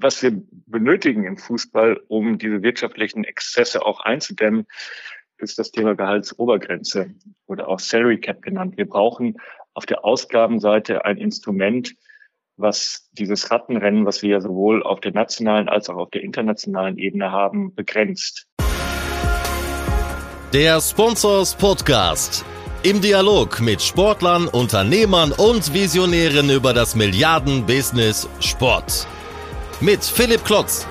was wir benötigen im Fußball, um diese wirtschaftlichen Exzesse auch einzudämmen, ist das Thema Gehaltsobergrenze oder auch Salary Cap genannt. Wir brauchen auf der Ausgabenseite ein Instrument, was dieses Rattenrennen, was wir ja sowohl auf der nationalen als auch auf der internationalen Ebene haben, begrenzt. Der Sponsors Podcast. Im Dialog mit Sportlern, Unternehmern und Visionären über das Milliarden-Business Sport. Mit Philipp Klotz.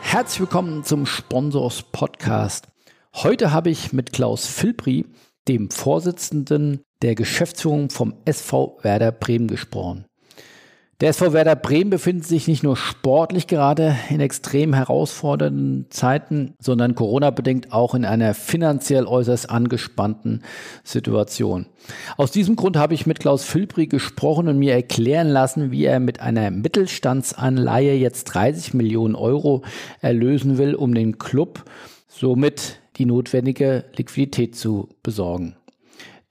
Herzlich willkommen zum Sponsors Podcast. Heute habe ich mit Klaus Filpri, dem Vorsitzenden der Geschäftsführung vom SV Werder Bremen, gesprochen. Der SV Werder Bremen befindet sich nicht nur sportlich gerade in extrem herausfordernden Zeiten, sondern Corona-bedingt auch in einer finanziell äußerst angespannten Situation. Aus diesem Grund habe ich mit Klaus Filbri gesprochen und mir erklären lassen, wie er mit einer Mittelstandsanleihe jetzt 30 Millionen Euro erlösen will, um den Club somit die notwendige Liquidität zu besorgen.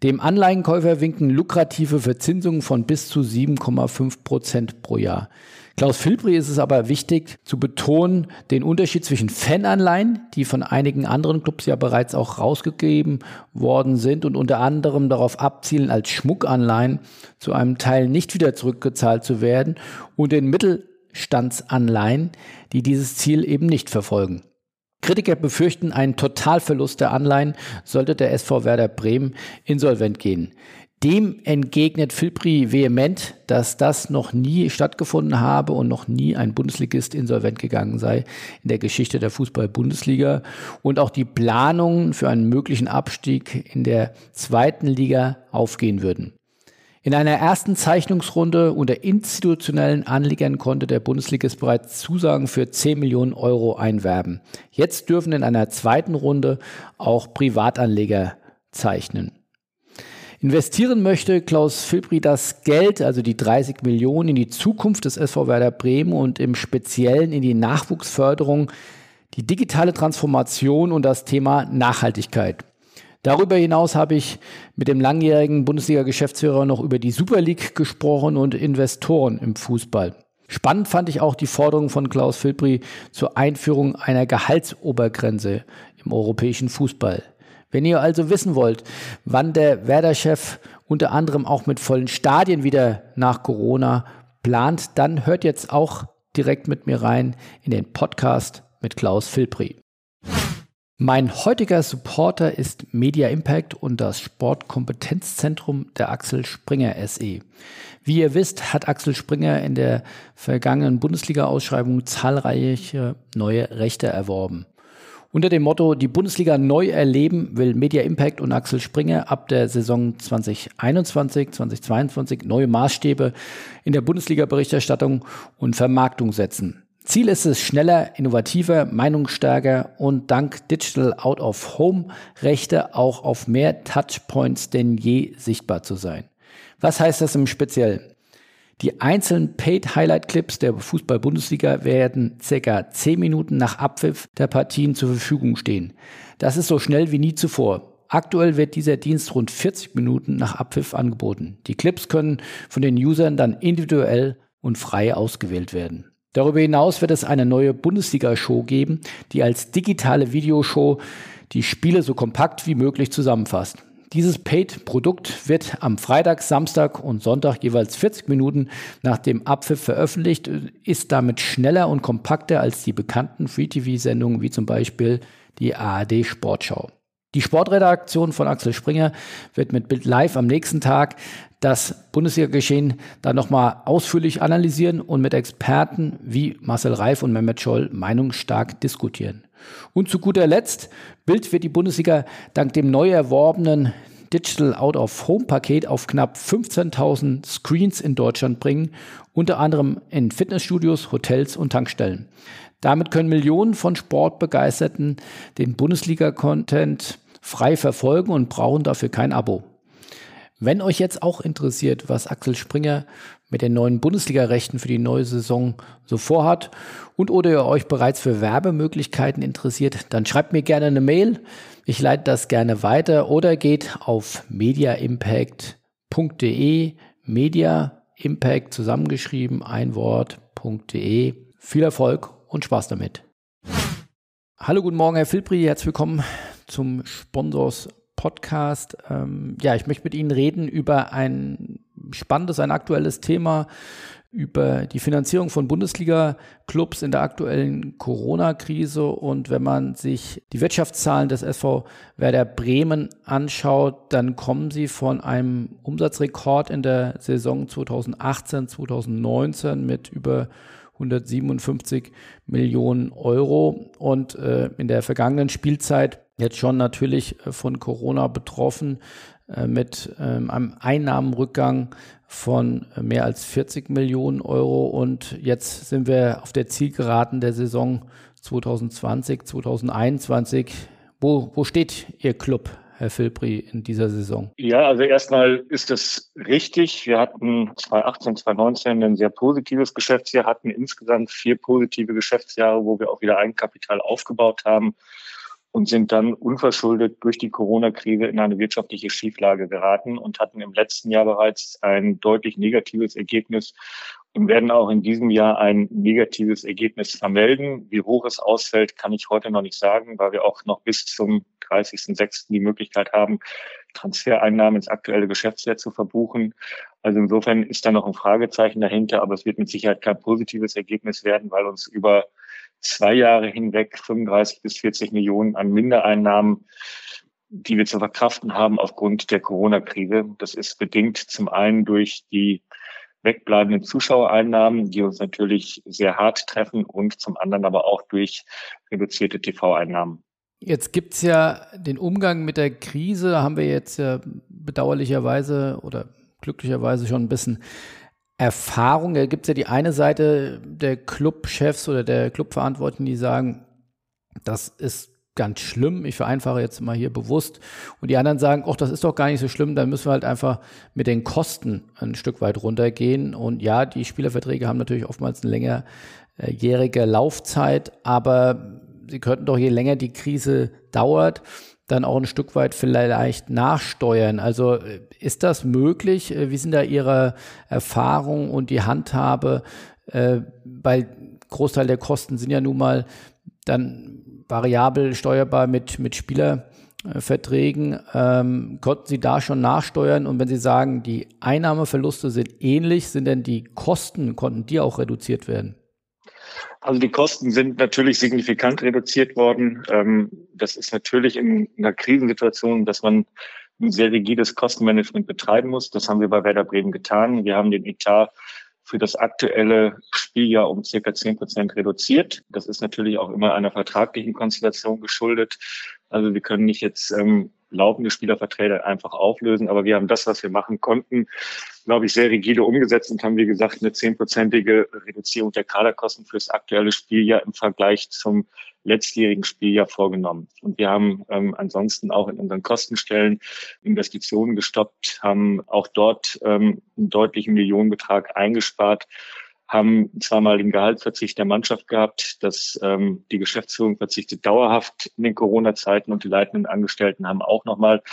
Dem Anleihenkäufer winken lukrative Verzinsungen von bis zu 7,5 Prozent pro Jahr. Klaus Filbri ist es aber wichtig zu betonen, den Unterschied zwischen Fananleihen, die von einigen anderen Clubs ja bereits auch rausgegeben worden sind und unter anderem darauf abzielen, als Schmuckanleihen zu einem Teil nicht wieder zurückgezahlt zu werden, und den Mittelstandsanleihen, die dieses Ziel eben nicht verfolgen. Kritiker befürchten einen Totalverlust der Anleihen, sollte der SV Werder Bremen insolvent gehen. Dem entgegnet Filpri vehement, dass das noch nie stattgefunden habe und noch nie ein Bundesligist insolvent gegangen sei in der Geschichte der Fußball-Bundesliga und auch die Planungen für einen möglichen Abstieg in der zweiten Liga aufgehen würden. In einer ersten Zeichnungsrunde unter institutionellen Anlegern konnte der Bundesligist bereits Zusagen für 10 Millionen Euro einwerben. Jetzt dürfen in einer zweiten Runde auch Privatanleger zeichnen. Investieren möchte Klaus Filbri das Geld, also die 30 Millionen, in die Zukunft des SV Werder Bremen und im Speziellen in die Nachwuchsförderung, die digitale Transformation und das Thema Nachhaltigkeit. Darüber hinaus habe ich mit dem langjährigen Bundesliga-Geschäftsführer noch über die Super League gesprochen und Investoren im Fußball. Spannend fand ich auch die Forderung von Klaus Filbri zur Einführung einer Gehaltsobergrenze im europäischen Fußball. Wenn ihr also wissen wollt, wann der Werder-Chef unter anderem auch mit vollen Stadien wieder nach Corona plant, dann hört jetzt auch direkt mit mir rein in den Podcast mit Klaus Filbri. Mein heutiger Supporter ist Media Impact und das Sportkompetenzzentrum der Axel Springer SE. Wie ihr wisst, hat Axel Springer in der vergangenen Bundesliga-Ausschreibung zahlreiche neue Rechte erworben. Unter dem Motto Die Bundesliga neu erleben will Media Impact und Axel Springer ab der Saison 2021, 2022 neue Maßstäbe in der Bundesliga-Berichterstattung und Vermarktung setzen. Ziel ist es, schneller, innovativer, meinungsstärker und dank Digital Out of Home Rechte auch auf mehr Touchpoints denn je sichtbar zu sein. Was heißt das im Speziellen? Die einzelnen Paid Highlight Clips der Fußball-Bundesliga werden circa 10 Minuten nach Abpfiff der Partien zur Verfügung stehen. Das ist so schnell wie nie zuvor. Aktuell wird dieser Dienst rund 40 Minuten nach Abpfiff angeboten. Die Clips können von den Usern dann individuell und frei ausgewählt werden. Darüber hinaus wird es eine neue Bundesliga-Show geben, die als digitale Videoshow die Spiele so kompakt wie möglich zusammenfasst. Dieses Paid-Produkt wird am Freitag, Samstag und Sonntag jeweils 40 Minuten nach dem Abpfiff veröffentlicht, ist damit schneller und kompakter als die bekannten Free-TV-Sendungen wie zum Beispiel die ARD Sportschau. Die Sportredaktion von Axel Springer wird mit Bild Live am nächsten Tag das Bundesliga-Geschehen dann nochmal ausführlich analysieren und mit Experten wie Marcel Reif und Mehmet Scholl meinungsstark diskutieren. Und zu guter Letzt, Bild wird die Bundesliga dank dem neu erworbenen Digital Out of Home Paket auf knapp 15.000 Screens in Deutschland bringen, unter anderem in Fitnessstudios, Hotels und Tankstellen. Damit können Millionen von Sportbegeisterten den Bundesliga-Content frei verfolgen und brauchen dafür kein Abo. Wenn euch jetzt auch interessiert, was Axel Springer mit den neuen Bundesliga-Rechten für die neue Saison so vorhat und oder ihr euch bereits für Werbemöglichkeiten interessiert, dann schreibt mir gerne eine Mail. Ich leite das gerne weiter oder geht auf mediaimpact.de, media Impact zusammengeschrieben, ein Wort.de. Viel Erfolg und Spaß damit. Hallo, guten Morgen, Herr Filbri. Herzlich willkommen zum Sponsors Podcast. Ähm, ja, ich möchte mit Ihnen reden über ein spannendes, ein aktuelles Thema, über die Finanzierung von Bundesliga-Clubs in der aktuellen Corona-Krise. Und wenn man sich die Wirtschaftszahlen des SV Werder Bremen anschaut, dann kommen sie von einem Umsatzrekord in der Saison 2018, 2019 mit über 157 Millionen Euro und äh, in der vergangenen Spielzeit jetzt schon natürlich äh, von Corona betroffen äh, mit ähm, einem Einnahmenrückgang von äh, mehr als 40 Millionen Euro und jetzt sind wir auf der Zielgeraden der Saison 2020, 2021. Wo, wo steht Ihr Club, Herr Filbri, in dieser Saison? Ja, also erstmal ist das richtig. Wir hatten 2018, 2019 ein sehr positives Geschäftsjahr, hatten insgesamt vier positive Geschäftsjahre, wo wir auch wieder Eigenkapital aufgebaut haben und sind dann unverschuldet durch die Corona-Krise in eine wirtschaftliche Schieflage geraten und hatten im letzten Jahr bereits ein deutlich negatives Ergebnis und werden auch in diesem Jahr ein negatives Ergebnis vermelden. Wie hoch es ausfällt, kann ich heute noch nicht sagen, weil wir auch noch bis zum 30.06. die Möglichkeit haben, Transfereinnahmen ins aktuelle Geschäftsjahr zu verbuchen. Also insofern ist da noch ein Fragezeichen dahinter, aber es wird mit Sicherheit kein positives Ergebnis werden, weil uns über zwei Jahre hinweg 35 bis 40 Millionen an Mindereinnahmen, die wir zu verkraften haben aufgrund der Corona-Krise. Das ist bedingt zum einen durch die wegbleibenden Zuschauereinnahmen, die uns natürlich sehr hart treffen und zum anderen aber auch durch reduzierte TV-Einnahmen. Jetzt gibt es ja den Umgang mit der Krise, haben wir jetzt ja bedauerlicherweise oder glücklicherweise schon ein bisschen Erfahrung. Da gibt es ja die eine Seite der Clubchefs oder der Clubverantwortlichen, die sagen, das ist ganz schlimm. Ich vereinfache jetzt mal hier bewusst. Und die anderen sagen, ach, das ist doch gar nicht so schlimm. Dann müssen wir halt einfach mit den Kosten ein Stück weit runtergehen. Und ja, die Spielerverträge haben natürlich oftmals eine längerjährige Laufzeit, aber sie könnten doch, je länger die Krise dauert, dann auch ein Stück weit vielleicht nachsteuern. Also äh, ist das möglich? Äh, wie sind da Ihre Erfahrungen und die Handhabe? Äh, weil Großteil der Kosten sind ja nun mal dann variabel steuerbar mit, mit Spielerverträgen. Ähm, konnten Sie da schon nachsteuern? Und wenn Sie sagen, die Einnahmeverluste sind ähnlich, sind denn die Kosten, konnten die auch reduziert werden? Also die Kosten sind natürlich signifikant reduziert worden. Ähm, das ist natürlich in einer Krisensituation, dass man ein sehr rigides Kostenmanagement betreiben muss. Das haben wir bei Werder Bremen getan. Wir haben den Etat für das aktuelle Spieljahr um circa zehn Prozent reduziert. Das ist natürlich auch immer einer vertraglichen Konstellation geschuldet. Also wir können nicht jetzt ähm, laufende Spielerverträge einfach auflösen. Aber wir haben das, was wir machen konnten, glaube ich, sehr rigide umgesetzt und haben, wie gesagt, eine zehnprozentige Reduzierung der Kaderkosten fürs aktuelle Spieljahr im Vergleich zum letztjährigen Spieljahr vorgenommen. Und wir haben ähm, ansonsten auch in unseren Kostenstellen Investitionen gestoppt, haben auch dort ähm, einen deutlichen Millionenbetrag eingespart haben zweimal den Gehaltsverzicht der Mannschaft gehabt, dass ähm, die Geschäftsführung verzichtet dauerhaft in den Corona-Zeiten und die leitenden Angestellten haben auch nochmal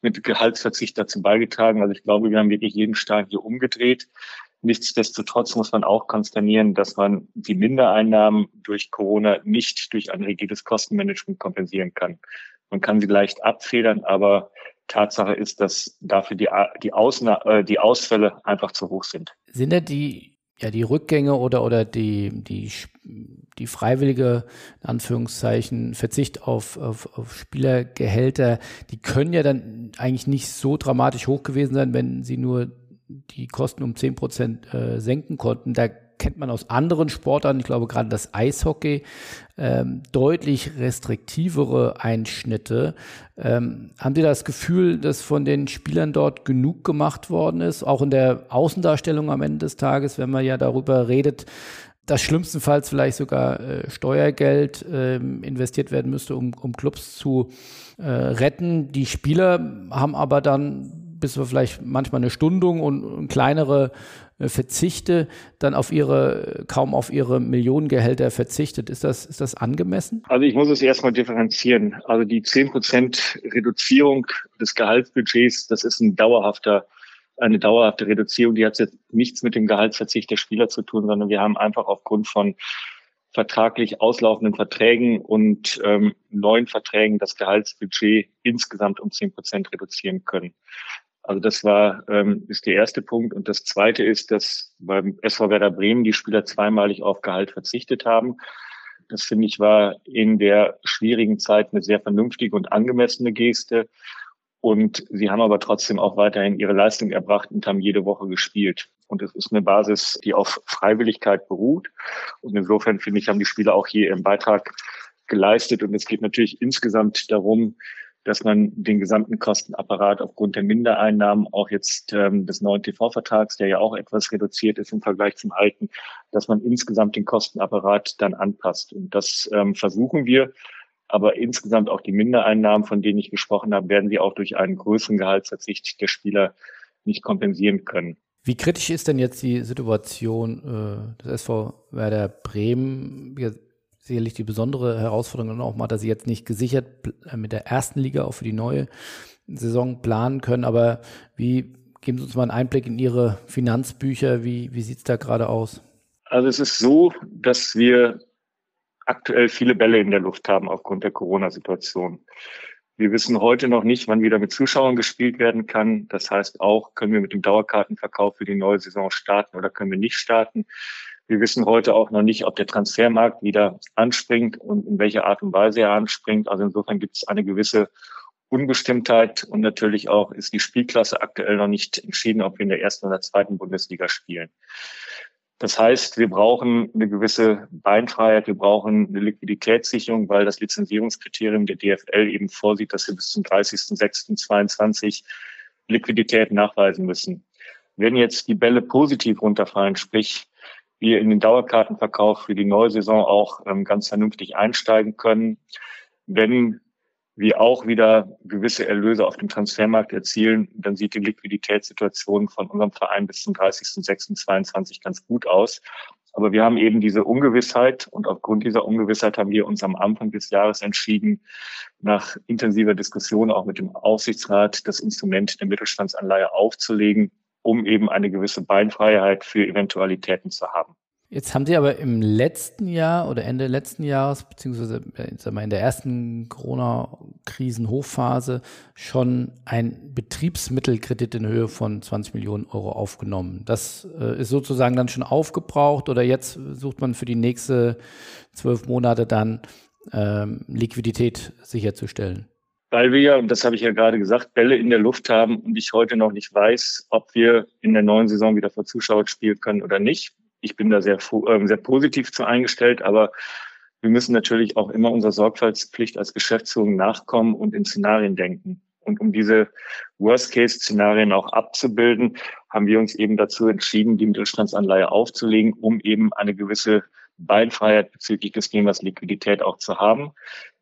mit Gehaltsverzicht dazu beigetragen. Also ich glaube, wir haben wirklich jeden Stein hier umgedreht. Nichtsdestotrotz muss man auch konsternieren, dass man die Mindereinnahmen durch Corona nicht durch ein rigides Kostenmanagement kompensieren kann. Man kann sie leicht abfedern, aber Tatsache ist, dass dafür die, die, Ausna äh, die Ausfälle einfach zu hoch sind. Sind da die ja, die Rückgänge oder, oder die, die, die freiwillige, in Anführungszeichen, Verzicht auf, auf, auf Spielergehälter, die können ja dann eigentlich nicht so dramatisch hoch gewesen sein, wenn sie nur die Kosten um zehn Prozent äh, senken konnten. Da kennt man aus anderen Sportarten, ich glaube gerade das Eishockey, ähm, deutlich restriktivere Einschnitte. Ähm, haben Sie das Gefühl, dass von den Spielern dort genug gemacht worden ist? Auch in der Außendarstellung am Ende des Tages, wenn man ja darüber redet, dass schlimmstenfalls vielleicht sogar äh, Steuergeld äh, investiert werden müsste, um, um Clubs zu äh, retten. Die Spieler haben aber dann bis wir vielleicht manchmal eine Stundung und, und kleinere Verzichte dann auf ihre, kaum auf ihre Millionengehälter verzichtet. Ist das, ist das angemessen? Also ich muss es erstmal differenzieren. Also die zehn Prozent Reduzierung des Gehaltsbudgets, das ist ein dauerhafter eine dauerhafte Reduzierung, die hat jetzt nichts mit dem Gehaltsverzicht der Spieler zu tun, sondern wir haben einfach aufgrund von vertraglich auslaufenden Verträgen und ähm, neuen Verträgen das Gehaltsbudget insgesamt um zehn Prozent reduzieren können. Also das war ähm, ist der erste Punkt. Und das zweite ist, dass beim SV Werder Bremen die Spieler zweimalig auf Gehalt verzichtet haben. Das finde ich war in der schwierigen Zeit eine sehr vernünftige und angemessene Geste. Und sie haben aber trotzdem auch weiterhin ihre Leistung erbracht und haben jede Woche gespielt. Und es ist eine Basis, die auf Freiwilligkeit beruht. Und insofern finde ich, haben die Spieler auch hier ihren Beitrag geleistet. Und es geht natürlich insgesamt darum, dass man den gesamten Kostenapparat aufgrund der Mindereinnahmen, auch jetzt ähm, des neuen TV-Vertrags, der ja auch etwas reduziert ist im Vergleich zum alten, dass man insgesamt den Kostenapparat dann anpasst. Und das ähm, versuchen wir. Aber insgesamt auch die Mindereinnahmen, von denen ich gesprochen habe, werden wir auch durch einen größeren Gehaltsverzicht der Spieler nicht kompensieren können. Wie kritisch ist denn jetzt die Situation äh, des SV Werder Bremen? Sicherlich die besondere Herausforderung auch mal, dass sie jetzt nicht gesichert äh, mit der ersten Liga auch für die neue Saison planen können. Aber wie geben Sie uns mal einen Einblick in Ihre Finanzbücher? Wie, wie sieht es da gerade aus? Also es ist so, dass wir aktuell viele Bälle in der Luft haben aufgrund der Corona-Situation. Wir wissen heute noch nicht, wann wieder mit Zuschauern gespielt werden kann. Das heißt auch, können wir mit dem Dauerkartenverkauf für die neue Saison starten oder können wir nicht starten. Wir wissen heute auch noch nicht, ob der Transfermarkt wieder anspringt und in welcher Art und Weise er anspringt. Also insofern gibt es eine gewisse Unbestimmtheit und natürlich auch ist die Spielklasse aktuell noch nicht entschieden, ob wir in der ersten oder zweiten Bundesliga spielen. Das heißt, wir brauchen eine gewisse Beinfreiheit, wir brauchen eine Liquiditätssicherung, weil das Lizenzierungskriterium der DFL eben vorsieht, dass wir bis zum 30.06.22 Liquidität nachweisen müssen. Wenn jetzt die Bälle positiv runterfallen, sprich wir in den Dauerkartenverkauf für die neue Saison auch ähm, ganz vernünftig einsteigen können. Wenn wir auch wieder gewisse Erlöse auf dem Transfermarkt erzielen, dann sieht die Liquiditätssituation von unserem Verein bis zum 30.06.22 ganz gut aus. Aber wir haben eben diese Ungewissheit und aufgrund dieser Ungewissheit haben wir uns am Anfang des Jahres entschieden, nach intensiver Diskussion auch mit dem Aufsichtsrat das Instrument der Mittelstandsanleihe aufzulegen, um eben eine gewisse Beinfreiheit für Eventualitäten zu haben. Jetzt haben Sie aber im letzten Jahr oder Ende letzten Jahres, beziehungsweise mal, in der ersten Corona-Krisen-Hochphase schon ein Betriebsmittelkredit in Höhe von 20 Millionen Euro aufgenommen. Das äh, ist sozusagen dann schon aufgebraucht oder jetzt sucht man für die nächste zwölf Monate dann ähm, Liquidität sicherzustellen? Weil wir ja, und das habe ich ja gerade gesagt, Bälle in der Luft haben und ich heute noch nicht weiß, ob wir in der neuen Saison wieder vor Zuschauern spielen können oder nicht. Ich bin da sehr, äh, sehr positiv zu eingestellt, aber wir müssen natürlich auch immer unserer Sorgfaltspflicht als Geschäftsführung nachkommen und in Szenarien denken. Und um diese Worst-Case-Szenarien auch abzubilden, haben wir uns eben dazu entschieden, die Mittelstandsanleihe aufzulegen, um eben eine gewisse Beinfreiheit bezüglich des Themas Liquidität auch zu haben.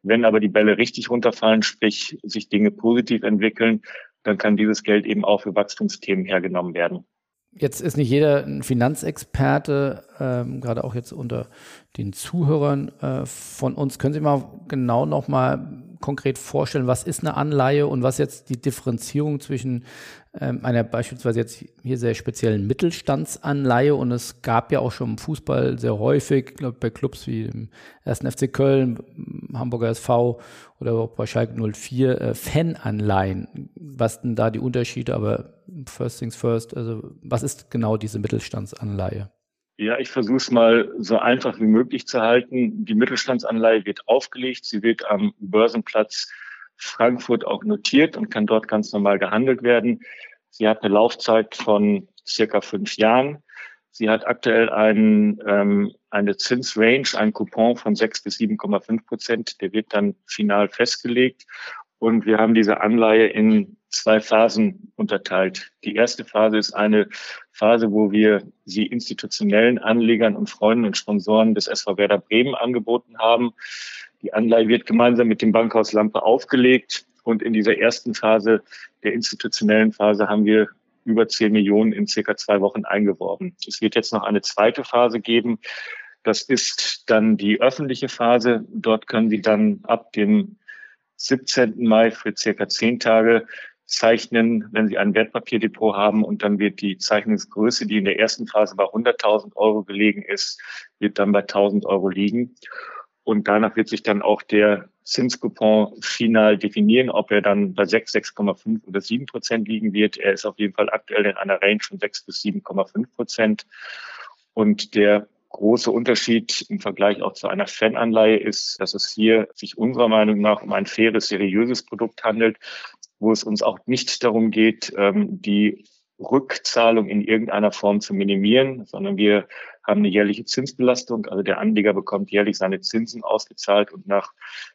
Wenn aber die Bälle richtig runterfallen, sprich sich Dinge positiv entwickeln, dann kann dieses Geld eben auch für Wachstumsthemen hergenommen werden. Jetzt ist nicht jeder ein Finanzexperte, ähm, gerade auch jetzt unter den Zuhörern äh, von uns. Können Sie mal genau nochmal konkret vorstellen, was ist eine Anleihe und was jetzt die Differenzierung zwischen ähm, einer beispielsweise jetzt hier sehr speziellen Mittelstandsanleihe und es gab ja auch schon im Fußball sehr häufig, glaube bei Clubs wie dem 1. FC Köln, Hamburger SV oder auch bei Schalke 04 äh, Fananleihen. Was denn da die Unterschiede, aber first things first, also was ist genau diese Mittelstandsanleihe? Ja, ich versuche es mal so einfach wie möglich zu halten. Die Mittelstandsanleihe wird aufgelegt, sie wird am Börsenplatz Frankfurt auch notiert und kann dort ganz normal gehandelt werden. Sie hat eine Laufzeit von circa fünf Jahren. Sie hat aktuell einen, ähm, eine Zinsrange, einen Coupon von sechs bis 7,5 Prozent. Der wird dann final festgelegt. Und wir haben diese Anleihe in zwei Phasen unterteilt. Die erste Phase ist eine Phase, wo wir sie institutionellen Anlegern und Freunden und Sponsoren des SV Werder Bremen angeboten haben. Die Anleihe wird gemeinsam mit dem Bankhaus Lampe aufgelegt und in dieser ersten Phase, der institutionellen Phase, haben wir über 10 Millionen in circa zwei Wochen eingeworben. Es wird jetzt noch eine zweite Phase geben. Das ist dann die öffentliche Phase. Dort können Sie dann ab dem 17. Mai für circa zehn Tage zeichnen, wenn Sie ein Wertpapierdepot haben und dann wird die Zeichnungsgröße, die in der ersten Phase bei 100.000 Euro gelegen ist, wird dann bei 1.000 Euro liegen. Und danach wird sich dann auch der Zinscoupon final definieren, ob er dann bei 6, 6,5 oder 7 Prozent liegen wird. Er ist auf jeden Fall aktuell in einer Range von 6 bis 7,5 Prozent. Und der große Unterschied im Vergleich auch zu einer Fananleihe ist, dass es hier sich unserer Meinung nach um ein faires, seriöses Produkt handelt, wo es uns auch nicht darum geht, ähm, die Rückzahlung in irgendeiner Form zu minimieren, sondern wir haben eine jährliche Zinsbelastung. Also der Anleger bekommt jährlich seine Zinsen ausgezahlt und nach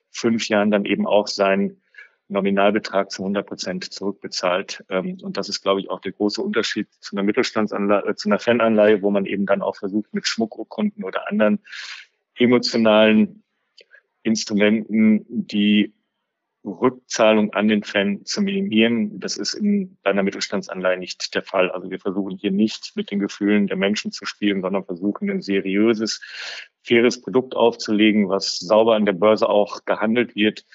fünf Jahren dann eben auch seinen Nominalbetrag zu 100 Prozent zurückbezahlt. Ähm, und das ist, glaube ich, auch der große Unterschied zu einer Mittelstandsanleihe, äh, zu einer Fananleihe, wo man eben dann auch versucht, mit Schmuckurkunden oder anderen emotionalen Instrumenten die Rückzahlung an den Fan zu minimieren. Das ist in einer Mittelstandsanleihe nicht der Fall. Also wir versuchen hier nicht mit den Gefühlen der Menschen zu spielen, sondern versuchen ein seriöses, faires Produkt aufzulegen, was sauber an der Börse auch gehandelt wird,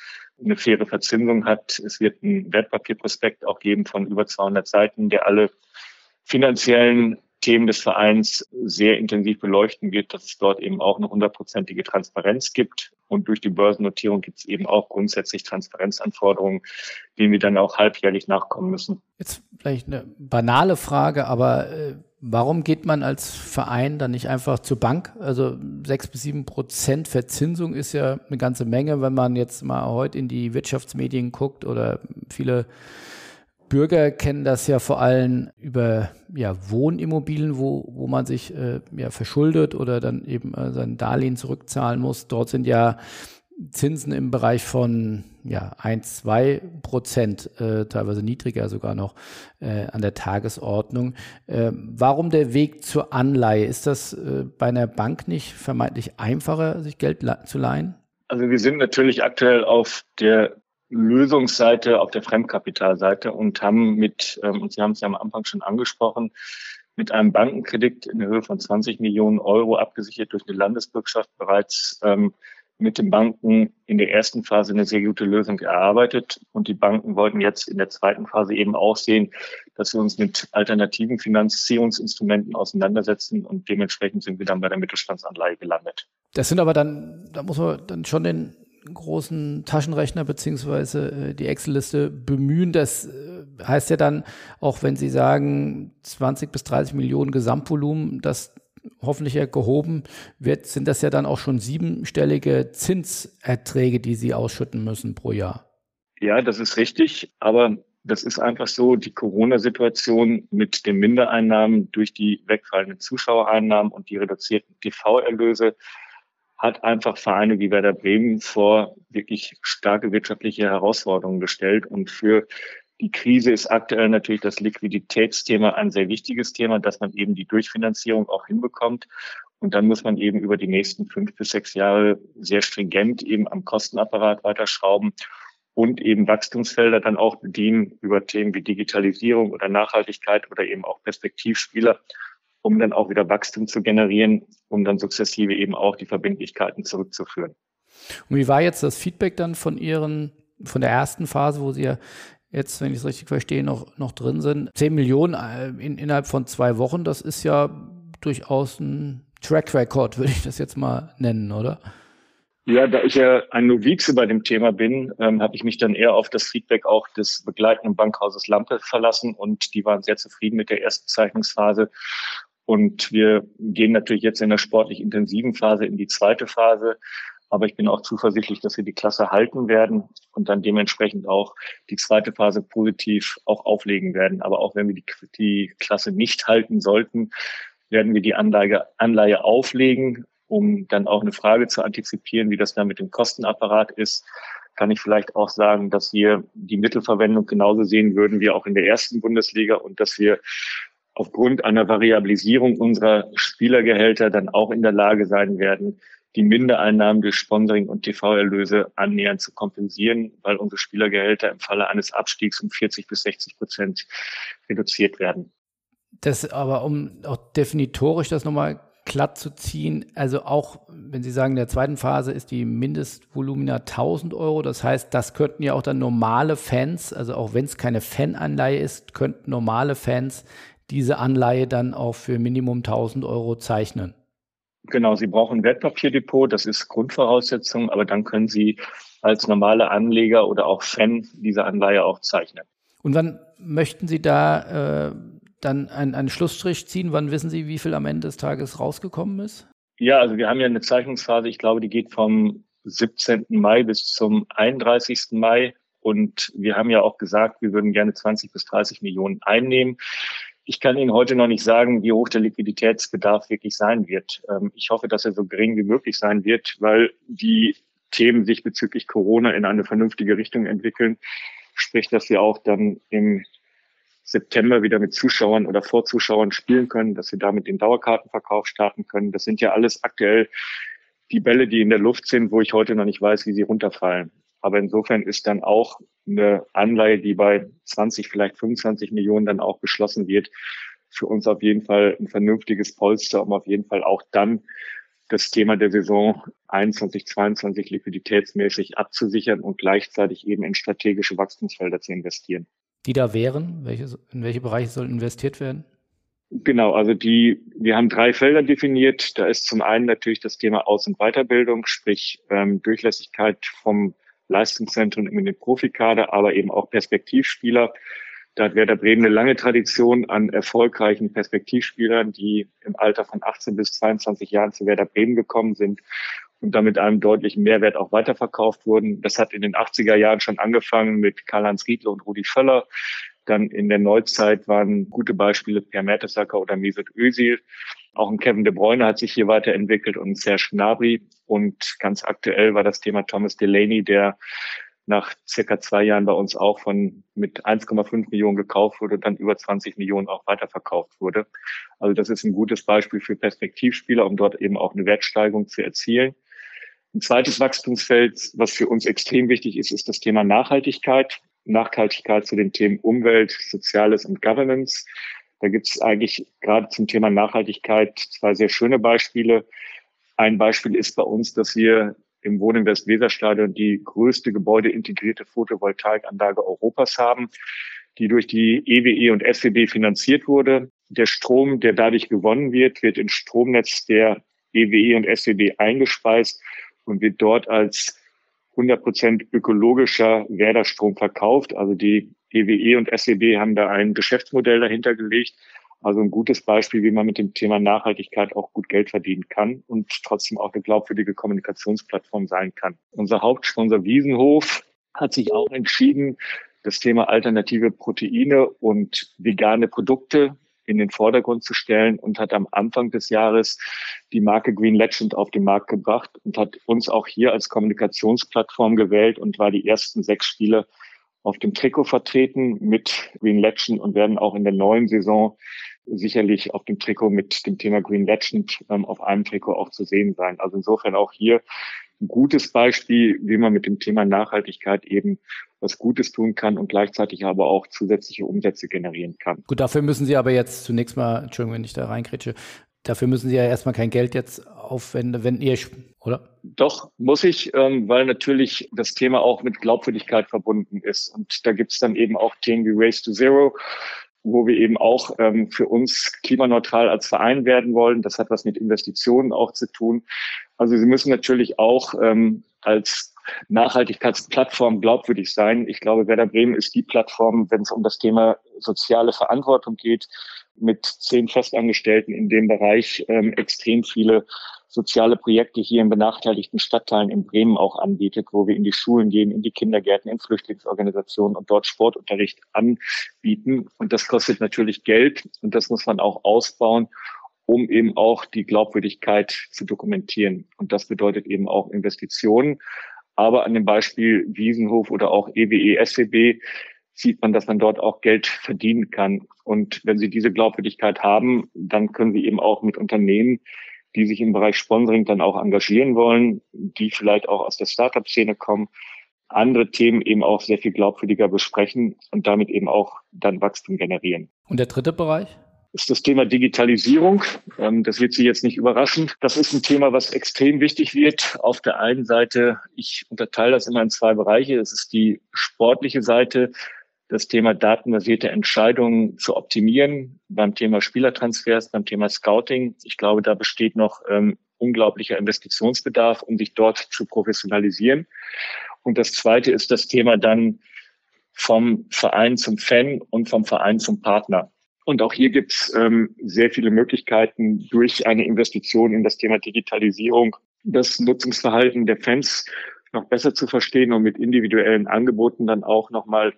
eine faire Verzinsung hat. Es wird ein Wertpapierprospekt auch geben von über 200 Seiten, der alle finanziellen Themen des Vereins sehr intensiv beleuchten wird, dass es dort eben auch eine hundertprozentige Transparenz gibt. Und durch die Börsennotierung gibt es eben auch grundsätzlich Transparenzanforderungen, denen wir dann auch halbjährlich nachkommen müssen. Jetzt vielleicht eine banale Frage, aber äh, warum geht man als Verein dann nicht einfach zur Bank? Also sechs bis sieben Prozent Verzinsung ist ja eine ganze Menge, wenn man jetzt mal heute in die Wirtschaftsmedien guckt oder viele Bürger kennen das ja vor allem über ja, Wohnimmobilien, wo, wo man sich äh, ja, verschuldet oder dann eben äh, sein Darlehen zurückzahlen muss. Dort sind ja Zinsen im Bereich von ja, 1, 2 Prozent, äh, teilweise niedriger sogar noch äh, an der Tagesordnung. Äh, warum der Weg zur Anleihe? Ist das äh, bei einer Bank nicht vermeintlich einfacher, sich Geld zu leihen? Also wir sind natürlich aktuell auf der Lösungsseite, auf der Fremdkapitalseite und haben mit, ähm, und Sie haben es ja am Anfang schon angesprochen, mit einem Bankenkredit in der Höhe von 20 Millionen Euro abgesichert durch eine Landesbürgschaft bereits ähm, mit den Banken in der ersten Phase eine sehr gute Lösung erarbeitet. Und die Banken wollten jetzt in der zweiten Phase eben auch sehen, dass wir uns mit alternativen Finanzierungsinstrumenten auseinandersetzen. Und dementsprechend sind wir dann bei der Mittelstandsanleihe gelandet. Das sind aber dann, da muss man dann schon den großen Taschenrechner beziehungsweise äh, die Excel-Liste bemühen. Das äh, heißt ja dann, auch wenn Sie sagen 20 bis 30 Millionen Gesamtvolumen, das hoffentlich ja gehoben wird, sind das ja dann auch schon siebenstellige Zinserträge, die Sie ausschütten müssen pro Jahr. Ja, das ist richtig, aber das ist einfach so, die Corona-Situation mit den Mindereinnahmen durch die wegfallenden Zuschauereinnahmen und die reduzierten TV-Erlöse hat einfach Vereine wie Werder Bremen vor wirklich starke wirtschaftliche Herausforderungen gestellt. Und für die Krise ist aktuell natürlich das Liquiditätsthema ein sehr wichtiges Thema, dass man eben die Durchfinanzierung auch hinbekommt. Und dann muss man eben über die nächsten fünf bis sechs Jahre sehr stringent eben am Kostenapparat weiterschrauben und eben Wachstumsfelder dann auch bedienen über Themen wie Digitalisierung oder Nachhaltigkeit oder eben auch Perspektivspieler, um dann auch wieder Wachstum zu generieren, um dann sukzessive eben auch die Verbindlichkeiten zurückzuführen. Und wie war jetzt das Feedback dann von Ihren, von der ersten Phase, wo Sie ja jetzt, wenn ich es richtig verstehe, noch, noch drin sind? 10 Millionen äh, in, innerhalb von zwei Wochen, das ist ja durchaus ein Track Record, würde ich das jetzt mal nennen, oder? Ja, da ich ja ein Novize bei dem Thema bin, ähm, habe ich mich dann eher auf das Feedback auch des begleitenden Bankhauses Lampe verlassen und die waren sehr zufrieden mit der ersten Zeichnungsphase und wir gehen natürlich jetzt in der sportlich intensiven Phase in die zweite Phase. Aber ich bin auch zuversichtlich, dass wir die Klasse halten werden und dann dementsprechend auch die zweite Phase positiv auch auflegen werden. Aber auch wenn wir die, die Klasse nicht halten sollten, werden wir die Anlage, Anleihe auflegen, um dann auch eine Frage zu antizipieren, wie das dann mit dem Kostenapparat ist kann ich vielleicht auch sagen, dass wir die Mittelverwendung genauso sehen würden wie auch in der ersten Bundesliga und dass wir aufgrund einer Variabilisierung unserer Spielergehälter dann auch in der Lage sein werden, die Mindereinnahmen durch Sponsoring und TV-Erlöse annähernd zu kompensieren, weil unsere Spielergehälter im Falle eines Abstiegs um 40 bis 60 Prozent reduziert werden. Das aber, um auch definitorisch das nochmal glatt zu ziehen. Also auch, wenn Sie sagen, in der zweiten Phase ist die Mindestvolumina 1000 Euro. Das heißt, das könnten ja auch dann normale Fans, also auch wenn es keine Fananleihe ist, könnten normale Fans diese Anleihe dann auch für Minimum 1000 Euro zeichnen. Genau, Sie brauchen ein Wertpapierdepot, das ist Grundvoraussetzung, aber dann können Sie als normale Anleger oder auch Fan diese Anleihe auch zeichnen. Und wann möchten Sie da äh, dann einen, einen Schlussstrich ziehen? Wann wissen Sie, wie viel am Ende des Tages rausgekommen ist? Ja, also wir haben ja eine Zeichnungsphase, ich glaube, die geht vom 17. Mai bis zum 31. Mai. Und wir haben ja auch gesagt, wir würden gerne 20 bis 30 Millionen einnehmen. Ich kann Ihnen heute noch nicht sagen, wie hoch der Liquiditätsbedarf wirklich sein wird. Ähm, ich hoffe, dass er so gering wie möglich sein wird, weil die Themen sich bezüglich Corona in eine vernünftige Richtung entwickeln. Sprich, dass wir auch dann im September wieder mit Zuschauern oder Vorzuschauern spielen können, dass wir damit den Dauerkartenverkauf starten können. Das sind ja alles aktuell die Bälle, die in der Luft sind, wo ich heute noch nicht weiß, wie sie runterfallen. Aber insofern ist dann auch eine Anleihe, die bei 20, vielleicht 25 Millionen dann auch beschlossen wird, für uns auf jeden Fall ein vernünftiges Polster, um auf jeden Fall auch dann das Thema der Saison 21, 22 liquiditätsmäßig abzusichern und gleichzeitig eben in strategische Wachstumsfelder zu investieren die da wären? Welche, in welche Bereiche soll investiert werden? Genau, also die, wir haben drei Felder definiert. Da ist zum einen natürlich das Thema Aus- und Weiterbildung, sprich ähm, Durchlässigkeit vom Leistungszentrum in den Profikader, aber eben auch Perspektivspieler. Da hat Werder Bremen eine lange Tradition an erfolgreichen Perspektivspielern, die im Alter von 18 bis 22 Jahren zu Werder Bremen gekommen sind und damit einem deutlichen Mehrwert auch weiterverkauft wurden. Das hat in den 80er Jahren schon angefangen mit Karl-Heinz Riedle und Rudi Völler. Dann in der Neuzeit waren gute Beispiele Per Mertesacker oder Mesut Özil. Auch ein Kevin De Bruyne hat sich hier weiterentwickelt und Serge Gnabry. Und ganz aktuell war das Thema Thomas Delaney, der nach circa zwei Jahren bei uns auch von mit 1,5 Millionen gekauft wurde und dann über 20 Millionen auch weiterverkauft wurde. Also das ist ein gutes Beispiel für Perspektivspieler, um dort eben auch eine Wertsteigerung zu erzielen. Ein zweites Wachstumsfeld, was für uns extrem wichtig ist, ist das Thema Nachhaltigkeit. Nachhaltigkeit zu den Themen Umwelt, Soziales und Governance. Da gibt es eigentlich gerade zum Thema Nachhaltigkeit zwei sehr schöne Beispiele. Ein Beispiel ist bei uns, dass wir im Wohninvest Weserstadion die größte gebäudeintegrierte Photovoltaikanlage Europas haben, die durch die EWE e und SWB finanziert wurde. Der Strom, der dadurch gewonnen wird, wird ins Stromnetz der EWE e und SWB eingespeist und wird dort als 100 Prozent ökologischer Werderstrom verkauft. Also die EWE e und SEB haben da ein Geschäftsmodell dahinter gelegt. Also ein gutes Beispiel, wie man mit dem Thema Nachhaltigkeit auch gut Geld verdienen kann und trotzdem auch eine glaubwürdige Kommunikationsplattform sein kann. Unser Hauptsponsor Wiesenhof hat sich auch entschieden, das Thema alternative Proteine und vegane Produkte in den Vordergrund zu stellen und hat am Anfang des Jahres die Marke Green Legend auf den Markt gebracht und hat uns auch hier als Kommunikationsplattform gewählt und war die ersten sechs Spiele auf dem Trikot vertreten mit Green Legend und werden auch in der neuen Saison sicherlich auf dem Trikot mit dem Thema Green Legend ähm, auf einem Trikot auch zu sehen sein. Also insofern auch hier ein gutes Beispiel, wie man mit dem Thema Nachhaltigkeit eben was Gutes tun kann und gleichzeitig aber auch zusätzliche Umsätze generieren kann. Gut, dafür müssen Sie aber jetzt zunächst mal, Entschuldigung, wenn ich da reinkretsche, dafür müssen Sie ja erstmal kein Geld jetzt aufwenden, wenn ihr, oder? Doch, muss ich, ähm, weil natürlich das Thema auch mit Glaubwürdigkeit verbunden ist. Und da gibt es dann eben auch Themen wie Race to Zero, wo wir eben auch ähm, für uns klimaneutral als Verein werden wollen. Das hat was mit Investitionen auch zu tun. Also Sie müssen natürlich auch ähm, als Nachhaltigkeitsplattform glaubwürdig sein. Ich glaube, Werder Bremen ist die Plattform, wenn es um das Thema soziale Verantwortung geht, mit zehn Festangestellten in dem Bereich ähm, extrem viele soziale Projekte hier in benachteiligten Stadtteilen in Bremen auch anbietet, wo wir in die Schulen gehen, in die Kindergärten, in Flüchtlingsorganisationen und dort Sportunterricht anbieten. Und das kostet natürlich Geld und das muss man auch ausbauen um eben auch die Glaubwürdigkeit zu dokumentieren. Und das bedeutet eben auch Investitionen. Aber an dem Beispiel Wiesenhof oder auch EWE, SWB sieht man, dass man dort auch Geld verdienen kann. Und wenn Sie diese Glaubwürdigkeit haben, dann können Sie eben auch mit Unternehmen, die sich im Bereich Sponsoring dann auch engagieren wollen, die vielleicht auch aus der Startup-Szene kommen, andere Themen eben auch sehr viel glaubwürdiger besprechen und damit eben auch dann Wachstum generieren. Und der dritte Bereich? ist das Thema Digitalisierung. Ähm, das wird Sie jetzt nicht überraschen. Das ist ein Thema, was extrem wichtig wird. Auf der einen Seite, ich unterteile das immer in zwei Bereiche. Das ist die sportliche Seite, das Thema datenbasierte Entscheidungen zu optimieren beim Thema Spielertransfers, beim Thema Scouting. Ich glaube, da besteht noch ähm, unglaublicher Investitionsbedarf, um sich dort zu professionalisieren. Und das Zweite ist das Thema dann vom Verein zum Fan und vom Verein zum Partner. Und auch hier gibt es ähm, sehr viele Möglichkeiten durch eine Investition in das Thema Digitalisierung, das Nutzungsverhalten der Fans noch besser zu verstehen und mit individuellen Angeboten dann auch nochmal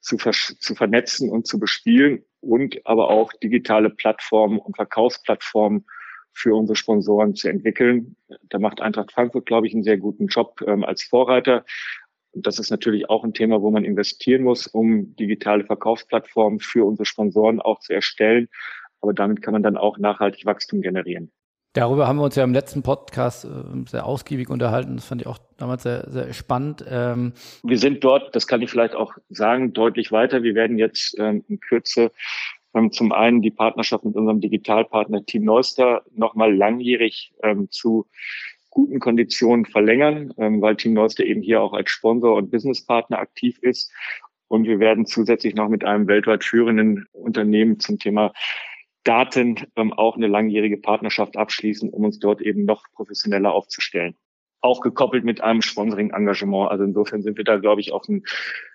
zu, zu vernetzen und zu bespielen und aber auch digitale Plattformen und Verkaufsplattformen für unsere Sponsoren zu entwickeln. Da macht Eintracht Frankfurt, glaube ich, einen sehr guten Job ähm, als Vorreiter. Und das ist natürlich auch ein Thema, wo man investieren muss, um digitale Verkaufsplattformen für unsere Sponsoren auch zu erstellen. Aber damit kann man dann auch nachhaltig Wachstum generieren. Darüber haben wir uns ja im letzten Podcast äh, sehr ausgiebig unterhalten. Das fand ich auch damals sehr, sehr spannend. Ähm wir sind dort, das kann ich vielleicht auch sagen, deutlich weiter. Wir werden jetzt ähm, in Kürze ähm, zum einen die Partnerschaft mit unserem Digitalpartner Team Neuster nochmal langjährig zu guten Konditionen verlängern, weil Team Neuster eben hier auch als Sponsor und Businesspartner aktiv ist. Und wir werden zusätzlich noch mit einem weltweit führenden Unternehmen zum Thema Daten ähm, auch eine langjährige Partnerschaft abschließen, um uns dort eben noch professioneller aufzustellen. Auch gekoppelt mit einem Sponsoring-Engagement. Also insofern sind wir da, glaube ich, auf einem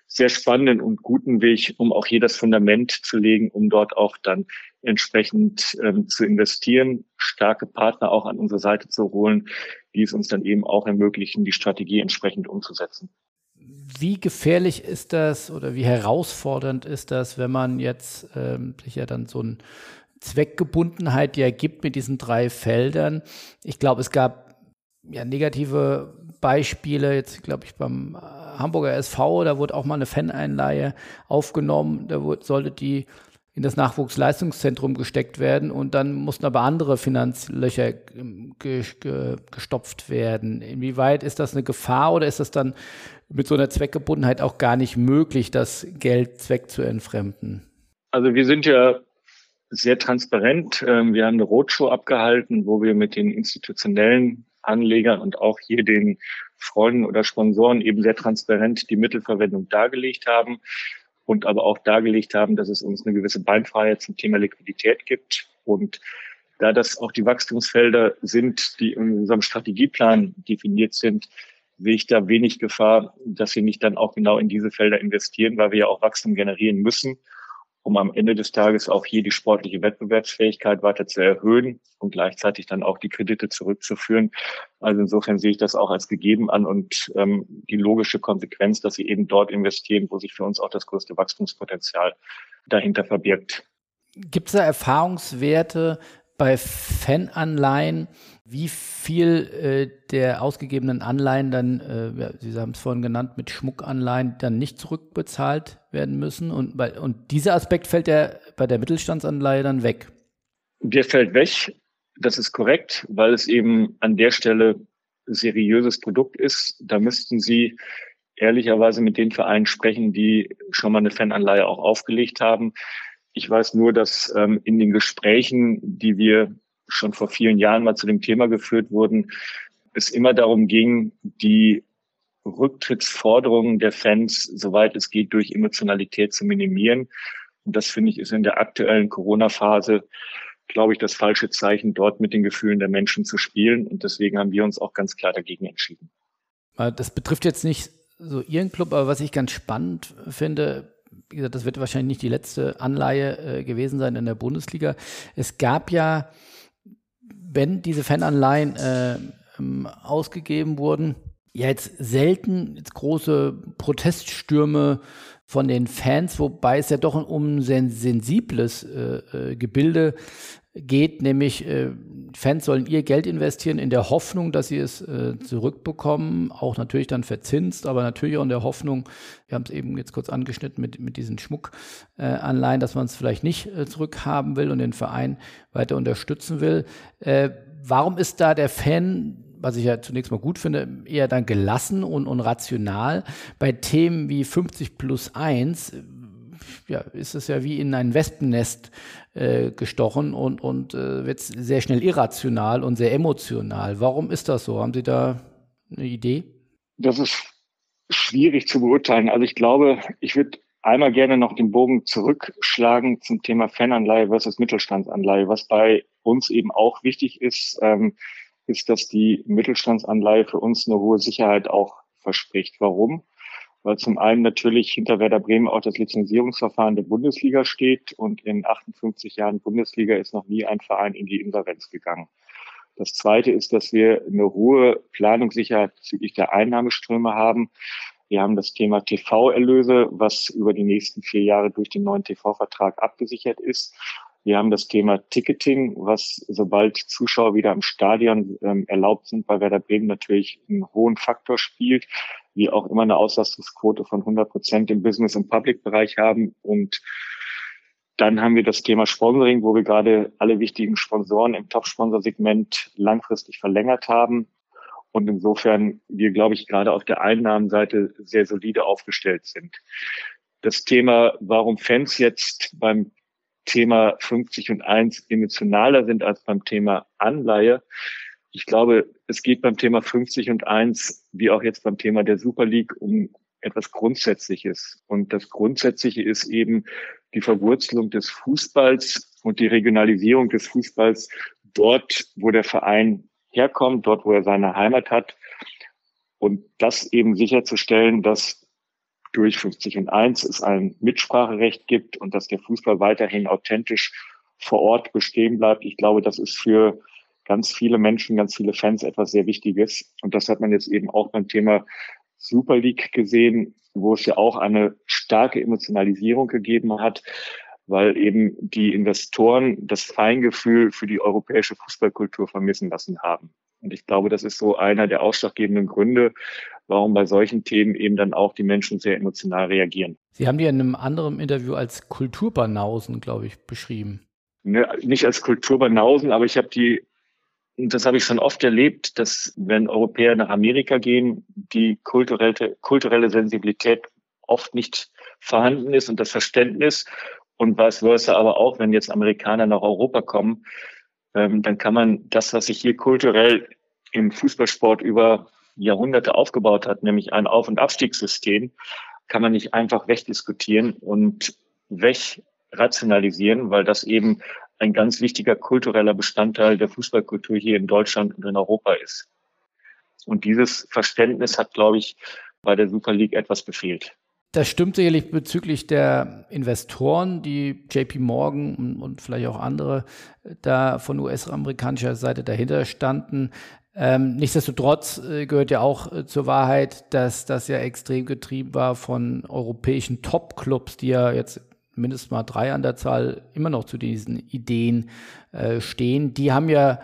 sehr spannenden und guten Weg, um auch hier das Fundament zu legen, um dort auch dann entsprechend ähm, zu investieren, starke Partner auch an unsere Seite zu holen, die es uns dann eben auch ermöglichen, die Strategie entsprechend umzusetzen. Wie gefährlich ist das oder wie herausfordernd ist das, wenn man jetzt ähm, sich ja dann so ein Zweckgebundenheit, die er gibt mit diesen drei Feldern. Ich glaube, es gab ja negative Beispiele, jetzt glaube ich beim Hamburger SV, da wurde auch mal eine Faneinleihe aufgenommen, da wurde, sollte die in das Nachwuchsleistungszentrum gesteckt werden und dann mussten aber andere Finanzlöcher gestopft werden. Inwieweit ist das eine Gefahr oder ist das dann mit so einer Zweckgebundenheit auch gar nicht möglich, das Geld Zweck zu entfremden? Also wir sind ja sehr transparent. Ähm, wir haben eine Roadshow abgehalten, wo wir mit den institutionellen Anlegern und auch hier den Freunden oder Sponsoren eben sehr transparent die Mittelverwendung dargelegt haben und aber auch dargelegt haben, dass es uns eine gewisse Beinfreiheit zum Thema Liquidität gibt. Und da das auch die Wachstumsfelder sind, die in unserem Strategieplan definiert sind, sehe ich da wenig Gefahr, dass wir nicht dann auch genau in diese Felder investieren, weil wir ja auch Wachstum generieren müssen um am Ende des Tages auch hier die sportliche Wettbewerbsfähigkeit weiter zu erhöhen und gleichzeitig dann auch die Kredite zurückzuführen. Also insofern sehe ich das auch als gegeben an und ähm, die logische Konsequenz, dass sie eben dort investieren, wo sich für uns auch das größte Wachstumspotenzial dahinter verbirgt. Gibt es da Erfahrungswerte bei Fananleihen, wie viel äh, der ausgegebenen Anleihen dann, äh, Sie haben es vorhin genannt, mit Schmuckanleihen dann nicht zurückbezahlt werden müssen. Und, bei, und dieser Aspekt fällt ja bei der Mittelstandsanleihe dann weg. Der fällt weg. Das ist korrekt, weil es eben an der Stelle seriöses Produkt ist. Da müssten Sie ehrlicherweise mit den Vereinen sprechen, die schon mal eine Fananleihe auch aufgelegt haben. Ich weiß nur, dass ähm, in den Gesprächen, die wir schon vor vielen Jahren mal zu dem Thema geführt wurden, es immer darum ging, die Rücktrittsforderungen der Fans, soweit es geht, durch Emotionalität zu minimieren. Und das finde ich ist in der aktuellen Corona-Phase, glaube ich, das falsche Zeichen, dort mit den Gefühlen der Menschen zu spielen. Und deswegen haben wir uns auch ganz klar dagegen entschieden. Das betrifft jetzt nicht so Ihren Club, aber was ich ganz spannend finde, wie gesagt, das wird wahrscheinlich nicht die letzte Anleihe äh, gewesen sein in der Bundesliga. Es gab ja wenn diese Fananleihen äh, ähm, ausgegeben wurden, ja jetzt selten jetzt große Proteststürme von den Fans, wobei es ja doch um ein sensibles äh, äh, Gebilde geht, nämlich äh, Fans sollen ihr Geld investieren in der Hoffnung, dass sie es äh, zurückbekommen, auch natürlich dann verzinst, aber natürlich auch in der Hoffnung, wir haben es eben jetzt kurz angeschnitten mit, mit diesen Schmuckanleihen, äh, dass man es vielleicht nicht äh, zurückhaben will und den Verein weiter unterstützen will. Äh, warum ist da der Fan was ich ja zunächst mal gut finde, eher dann gelassen und, und rational. Bei Themen wie 50 plus 1 ja, ist es ja wie in ein Wespennest äh, gestochen und, und äh, wird sehr schnell irrational und sehr emotional. Warum ist das so? Haben Sie da eine Idee? Das ist schwierig zu beurteilen. Also ich glaube, ich würde einmal gerne noch den Bogen zurückschlagen zum Thema Fananleihe versus Mittelstandsanleihe. Was bei uns eben auch wichtig ist, ähm, ist, dass die Mittelstandsanleihe für uns eine hohe Sicherheit auch verspricht. Warum? Weil zum einen natürlich hinter Werder Bremen auch das Lizenzierungsverfahren der Bundesliga steht und in 58 Jahren Bundesliga ist noch nie ein Verein in die Insolvenz gegangen. Das zweite ist, dass wir eine hohe Planungssicherheit bezüglich der Einnahmeströme haben. Wir haben das Thema TV-Erlöse, was über die nächsten vier Jahre durch den neuen TV-Vertrag abgesichert ist. Wir haben das Thema Ticketing, was sobald Zuschauer wieder im Stadion ähm, erlaubt sind, bei Werder Bremen natürlich einen hohen Faktor spielt, wie auch immer eine Auslastungsquote von 100 Prozent im Business- und Public-Bereich haben. Und dann haben wir das Thema Sponsoring, wo wir gerade alle wichtigen Sponsoren im Top-Sponsor-Segment langfristig verlängert haben. Und insofern wir, glaube ich, gerade auf der Einnahmenseite sehr solide aufgestellt sind. Das Thema, warum Fans jetzt beim Thema 50 und 1 emotionaler sind als beim Thema Anleihe. Ich glaube, es geht beim Thema 50 und 1, wie auch jetzt beim Thema der Super League, um etwas Grundsätzliches. Und das Grundsätzliche ist eben die Verwurzelung des Fußballs und die Regionalisierung des Fußballs dort, wo der Verein herkommt, dort, wo er seine Heimat hat. Und das eben sicherzustellen, dass durch 50 und 1 es ein Mitspracherecht gibt und dass der Fußball weiterhin authentisch vor Ort bestehen bleibt. Ich glaube, das ist für ganz viele Menschen, ganz viele Fans etwas sehr Wichtiges. Und das hat man jetzt eben auch beim Thema Super League gesehen, wo es ja auch eine starke Emotionalisierung gegeben hat, weil eben die Investoren das Feingefühl für die europäische Fußballkultur vermissen lassen haben. Und ich glaube, das ist so einer der ausschlaggebenden Gründe, warum bei solchen Themen eben dann auch die Menschen sehr emotional reagieren. Sie haben die in einem anderen Interview als Kulturbanausen, glaube ich, beschrieben. Ne, nicht als Kulturbanausen, aber ich habe die und das habe ich schon oft erlebt, dass wenn Europäer nach Amerika gehen, die kulturelle, kulturelle Sensibilität oft nicht vorhanden ist und das Verständnis und vice versa aber auch, wenn jetzt Amerikaner nach Europa kommen, ähm, dann kann man das, was sich hier kulturell im Fußballsport über Jahrhunderte aufgebaut hat, nämlich ein Auf- und Abstiegssystem, kann man nicht einfach wegdiskutieren und wegrationalisieren, weil das eben ein ganz wichtiger kultureller Bestandteil der Fußballkultur hier in Deutschland und in Europa ist. Und dieses Verständnis hat, glaube ich, bei der Super League etwas befehlt. Das stimmt sicherlich bezüglich der Investoren, die JP Morgan und, vielleicht auch andere da von US-amerikanischer Seite dahinter standen. Ähm, nichtsdestotrotz äh, gehört ja auch äh, zur Wahrheit, dass das ja extrem getrieben war von europäischen Top-Clubs, die ja jetzt mindestens mal drei an der Zahl immer noch zu diesen Ideen äh, stehen. Die haben ja,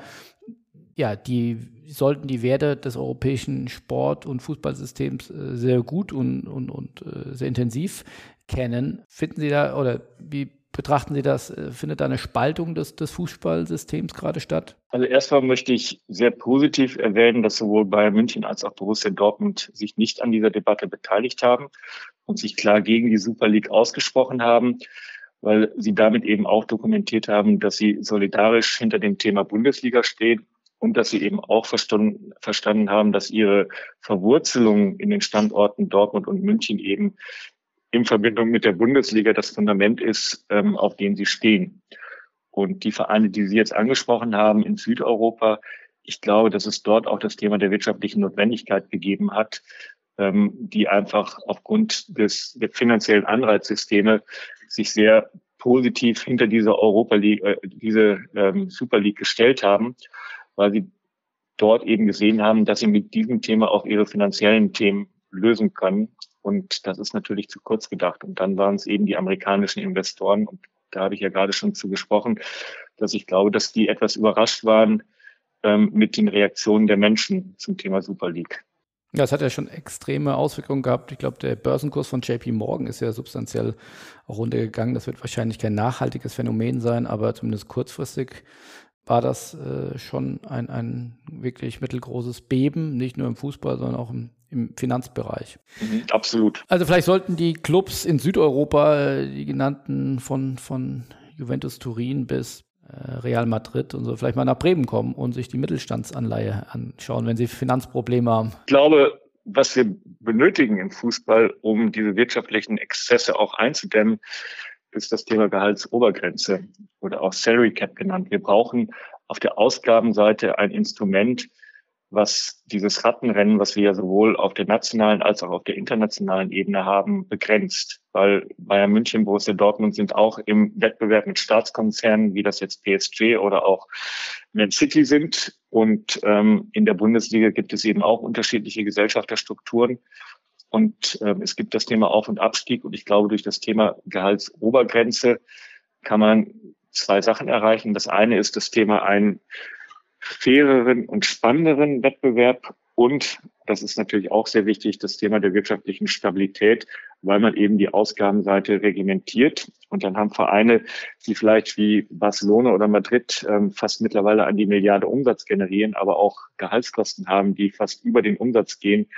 ja, die sollten die Werte des europäischen Sport- und Fußballsystems äh, sehr gut und, und, und äh, sehr intensiv kennen. Finden Sie da oder wie betrachten Sie das? Äh, findet da eine Spaltung des, des Fußballsystems gerade statt? Also erstmal möchte ich sehr positiv erwähnen, dass sowohl Bayern München als auch Borussia Dortmund sich nicht an dieser Debatte beteiligt haben und sich klar gegen die Super League ausgesprochen haben, weil sie damit eben auch dokumentiert haben, dass sie solidarisch hinter dem Thema Bundesliga stehen und dass sie eben auch verstanden, verstanden haben, dass ihre Verwurzelung in den Standorten Dortmund und München eben in Verbindung mit der Bundesliga das Fundament ist, ähm, auf dem sie stehen. Und die Vereine, die Sie jetzt angesprochen haben in Südeuropa, ich glaube, dass es dort auch das Thema der wirtschaftlichen Notwendigkeit gegeben hat, ähm, die einfach aufgrund des der finanziellen Anreizsysteme sich sehr positiv hinter diese Europa League, äh, diese ähm, Super League gestellt haben, weil sie dort eben gesehen haben, dass sie mit diesem Thema auch ihre finanziellen Themen lösen können. Und das ist natürlich zu kurz gedacht. Und dann waren es eben die amerikanischen Investoren. Und da habe ich ja gerade schon zu gesprochen, dass ich glaube, dass die etwas überrascht waren ähm, mit den Reaktionen der Menschen zum Thema Super League. Ja, es hat ja schon extreme Auswirkungen gehabt. Ich glaube, der Börsenkurs von JP Morgan ist ja substanziell runtergegangen. Das wird wahrscheinlich kein nachhaltiges Phänomen sein, aber zumindest kurzfristig war das äh, schon ein, ein wirklich mittelgroßes Beben, nicht nur im Fußball, sondern auch im, im Finanzbereich. Mhm, absolut. Also vielleicht sollten die Clubs in Südeuropa, die genannten von, von Juventus Turin bis äh, Real Madrid und so, vielleicht mal nach Bremen kommen und sich die Mittelstandsanleihe anschauen, wenn sie Finanzprobleme haben. Ich glaube, was wir benötigen im Fußball, um diese wirtschaftlichen Exzesse auch einzudämmen, ist das Thema Gehaltsobergrenze oder auch Salary Cap genannt. Wir brauchen auf der Ausgabenseite ein Instrument, was dieses Rattenrennen, was wir ja sowohl auf der nationalen als auch auf der internationalen Ebene haben, begrenzt. Weil Bayern München, Borussia Dortmund sind auch im Wettbewerb mit Staatskonzernen, wie das jetzt PSG oder auch Man City sind. Und ähm, in der Bundesliga gibt es eben auch unterschiedliche Gesellschafterstrukturen. Und ähm, es gibt das Thema Auf- und Abstieg. Und ich glaube, durch das Thema Gehaltsobergrenze kann man zwei Sachen erreichen. Das eine ist das Thema ein faireren und spannenderen Wettbewerb und das ist natürlich auch sehr wichtig, das Thema der wirtschaftlichen Stabilität, weil man eben die Ausgabenseite reglementiert. Und dann haben Vereine, die vielleicht wie Barcelona oder Madrid ähm, fast mittlerweile an die Milliarde Umsatz generieren, aber auch Gehaltskosten haben, die fast über den Umsatz gehen,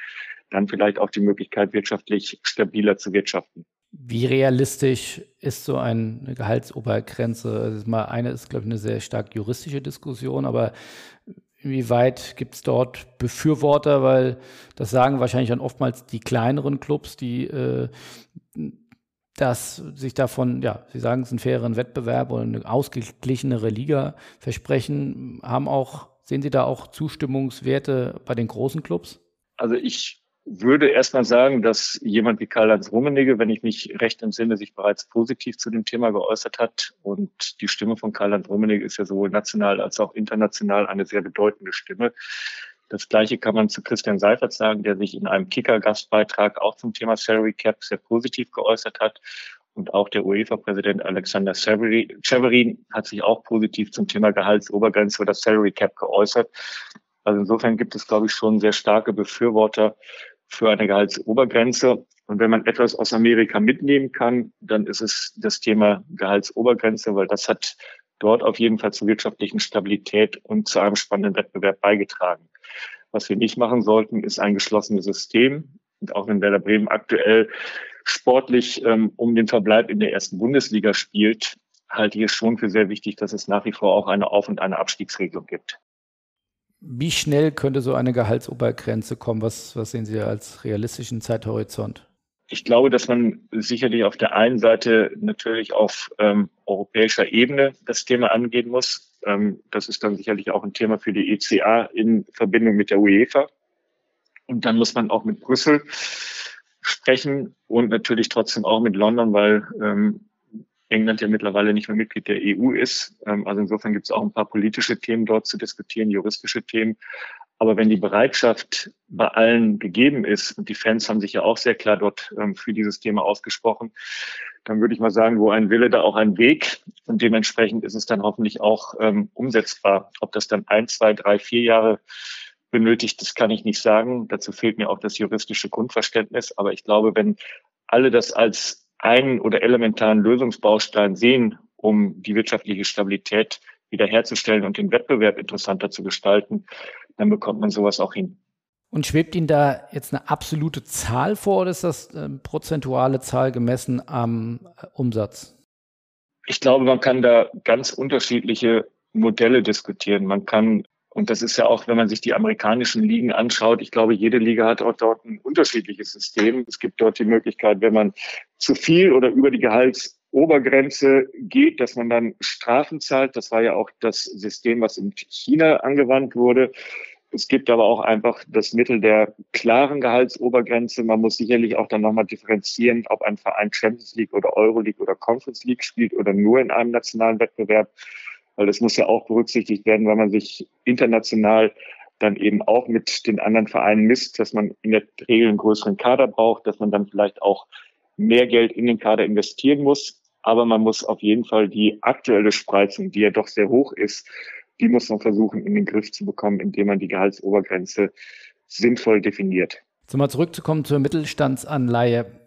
dann vielleicht auch die Möglichkeit, wirtschaftlich stabiler zu wirtschaften. Wie realistisch ist so eine Gehaltsobergrenze? Also mal eine ist, glaube ich, eine sehr stark juristische Diskussion, aber inwieweit gibt es dort Befürworter, weil das sagen wahrscheinlich dann oftmals die kleineren Clubs, die äh, dass sich davon, ja, Sie sagen es, einen faireren Wettbewerb oder eine ausgeglichenere Liga versprechen, haben auch, sehen Sie da auch Zustimmungswerte bei den großen Clubs? Also ich würde erstmal sagen, dass jemand wie Karl-Heinz Rummenigge, wenn ich mich recht entsinne, sich bereits positiv zu dem Thema geäußert hat. Und die Stimme von Karl-Heinz Rummenigge ist ja sowohl national als auch international eine sehr bedeutende Stimme. Das Gleiche kann man zu Christian Seifert sagen, der sich in einem Kicker-Gastbeitrag auch zum Thema Salary Cap sehr positiv geäußert hat. Und auch der UEFA-Präsident Alexander Severin hat sich auch positiv zum Thema Gehaltsobergrenze oder Salary Cap geäußert. Also insofern gibt es, glaube ich, schon sehr starke Befürworter für eine Gehaltsobergrenze. Und wenn man etwas aus Amerika mitnehmen kann, dann ist es das Thema Gehaltsobergrenze, weil das hat dort auf jeden Fall zur wirtschaftlichen Stabilität und zu einem spannenden Wettbewerb beigetragen. Was wir nicht machen sollten, ist ein geschlossenes System. Und auch wenn Werder Bremen aktuell sportlich ähm, um den Verbleib in der ersten Bundesliga spielt, halte ich es schon für sehr wichtig, dass es nach wie vor auch eine Auf- und eine Abstiegsregelung gibt. Wie schnell könnte so eine Gehaltsobergrenze kommen? Was, was sehen Sie als realistischen Zeithorizont? Ich glaube, dass man sicherlich auf der einen Seite natürlich auf ähm, europäischer Ebene das Thema angehen muss. Ähm, das ist dann sicherlich auch ein Thema für die ECA in Verbindung mit der UEFA. Und dann muss man auch mit Brüssel sprechen und natürlich trotzdem auch mit London, weil ähm, England ja mittlerweile nicht mehr Mitglied der EU ist. Ähm, also insofern gibt es auch ein paar politische Themen dort zu diskutieren, juristische Themen. Aber wenn die Bereitschaft bei allen gegeben ist, und die Fans haben sich ja auch sehr klar dort ähm, für dieses Thema ausgesprochen, dann würde ich mal sagen, wo ein Wille, da auch ein Weg. Und dementsprechend ist es dann hoffentlich auch ähm, umsetzbar. Ob das dann ein, zwei, drei, vier Jahre benötigt, das kann ich nicht sagen. Dazu fehlt mir auch das juristische Grundverständnis. Aber ich glaube, wenn alle das als einen oder elementaren Lösungsbaustein sehen, um die wirtschaftliche Stabilität wiederherzustellen und den Wettbewerb interessanter zu gestalten, dann bekommt man sowas auch hin. Und schwebt Ihnen da jetzt eine absolute Zahl vor oder ist das eine prozentuale Zahl gemessen am Umsatz? Ich glaube, man kann da ganz unterschiedliche Modelle diskutieren. Man kann und das ist ja auch, wenn man sich die amerikanischen Ligen anschaut, ich glaube, jede Liga hat auch dort ein unterschiedliches System. Es gibt dort die Möglichkeit, wenn man zu viel oder über die Gehaltsobergrenze geht, dass man dann Strafen zahlt. Das war ja auch das System, was in China angewandt wurde. Es gibt aber auch einfach das Mittel der klaren Gehaltsobergrenze. Man muss sicherlich auch dann nochmal differenzieren, ob ein Verein Champions League oder Euroleague oder Conference League spielt oder nur in einem nationalen Wettbewerb weil das muss ja auch berücksichtigt werden, weil man sich international dann eben auch mit den anderen Vereinen misst, dass man in der Regel einen größeren Kader braucht, dass man dann vielleicht auch mehr Geld in den Kader investieren muss. Aber man muss auf jeden Fall die aktuelle Spreizung, die ja doch sehr hoch ist, die muss man versuchen in den Griff zu bekommen, indem man die Gehaltsobergrenze sinnvoll definiert. Jetzt mal zurückzukommen zur Mittelstandsanleihe.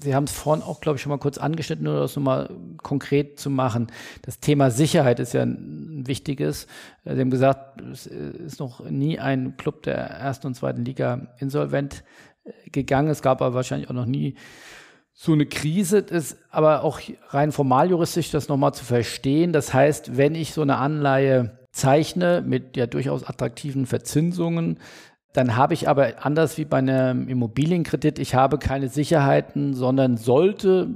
Sie haben es vorhin auch, glaube ich, schon mal kurz angeschnitten, nur das nochmal konkret zu machen. Das Thema Sicherheit ist ja ein wichtiges. Sie haben gesagt, es ist noch nie ein Club der ersten und zweiten Liga insolvent äh, gegangen. Es gab aber wahrscheinlich auch noch nie so eine Krise. ist aber auch rein formal juristisch das nochmal zu verstehen. Das heißt, wenn ich so eine Anleihe zeichne mit ja durchaus attraktiven Verzinsungen, dann habe ich aber anders wie bei einem Immobilienkredit, ich habe keine Sicherheiten, sondern sollte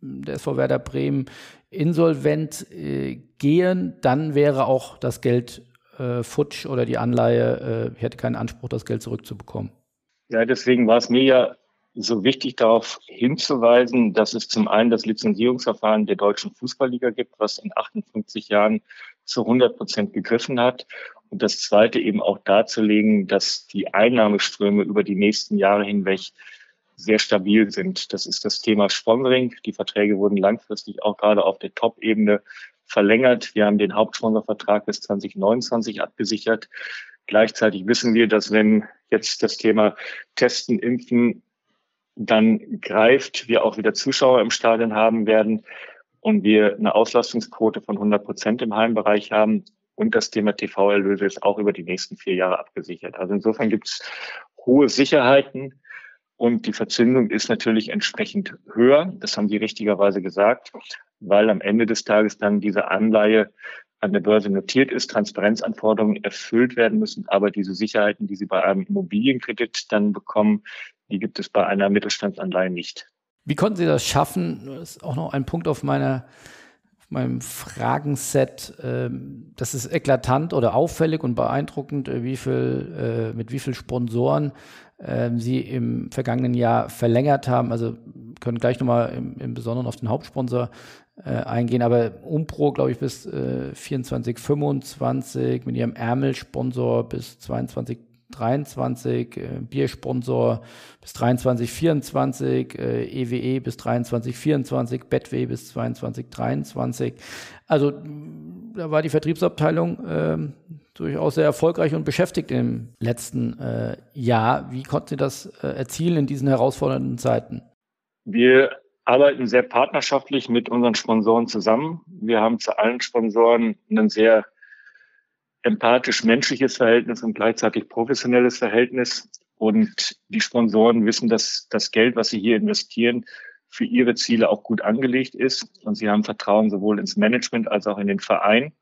der SV Werder Bremen insolvent äh, gehen, dann wäre auch das Geld äh, futsch oder die Anleihe, äh, ich hätte keinen Anspruch, das Geld zurückzubekommen. Ja, deswegen war es mir ja so wichtig darauf hinzuweisen, dass es zum einen das Lizenzierungsverfahren der deutschen Fußballliga gibt, was in 58 Jahren zu 100 Prozent gegriffen hat. Und das Zweite eben auch darzulegen, dass die Einnahmeströme über die nächsten Jahre hinweg sehr stabil sind. Das ist das Thema Sponsoring. Die Verträge wurden langfristig auch gerade auf der Top-Ebene verlängert. Wir haben den Hauptsponsorvertrag bis 2029 abgesichert. Gleichzeitig wissen wir, dass wenn jetzt das Thema Testen, Impfen dann greift, wir auch wieder Zuschauer im Stadion haben werden, und wir eine Auslastungsquote von 100 Prozent im Heimbereich haben und das Thema TV-Erlöse ist auch über die nächsten vier Jahre abgesichert. Also insofern gibt es hohe Sicherheiten und die Verzinsung ist natürlich entsprechend höher. Das haben Sie richtigerweise gesagt, weil am Ende des Tages dann diese Anleihe an der Börse notiert ist, Transparenzanforderungen erfüllt werden müssen, aber diese Sicherheiten, die Sie bei einem Immobilienkredit dann bekommen, die gibt es bei einer Mittelstandsanleihe nicht. Wie konnten Sie das schaffen? Das ist auch noch ein Punkt auf meiner meinem Fragenset. Ähm, das ist eklatant oder auffällig und beeindruckend, äh, wie viel, äh, mit wie viel Sponsoren ähm, Sie im vergangenen Jahr verlängert haben. Also können gleich nochmal im, im Besonderen auf den Hauptsponsor äh, eingehen, aber Umpro, glaube ich, bis äh, 24, 25, mit ihrem Ärmelsponsor bis 22, 23, äh, Biersponsor bis 23, 24, äh, EWE bis 23, 24, Betway bis 22, 23. Also da war die Vertriebsabteilung äh, durchaus sehr erfolgreich und beschäftigt im letzten äh, Jahr. Wie konnte sie das äh, erzielen in diesen herausfordernden Zeiten? Wir arbeiten sehr partnerschaftlich mit unseren Sponsoren zusammen. Wir haben zu allen Sponsoren einen sehr empathisch-menschliches Verhältnis und gleichzeitig professionelles Verhältnis. Und die Sponsoren wissen, dass das Geld, was sie hier investieren, für ihre Ziele auch gut angelegt ist. Und sie haben Vertrauen sowohl ins Management als auch in den Verein.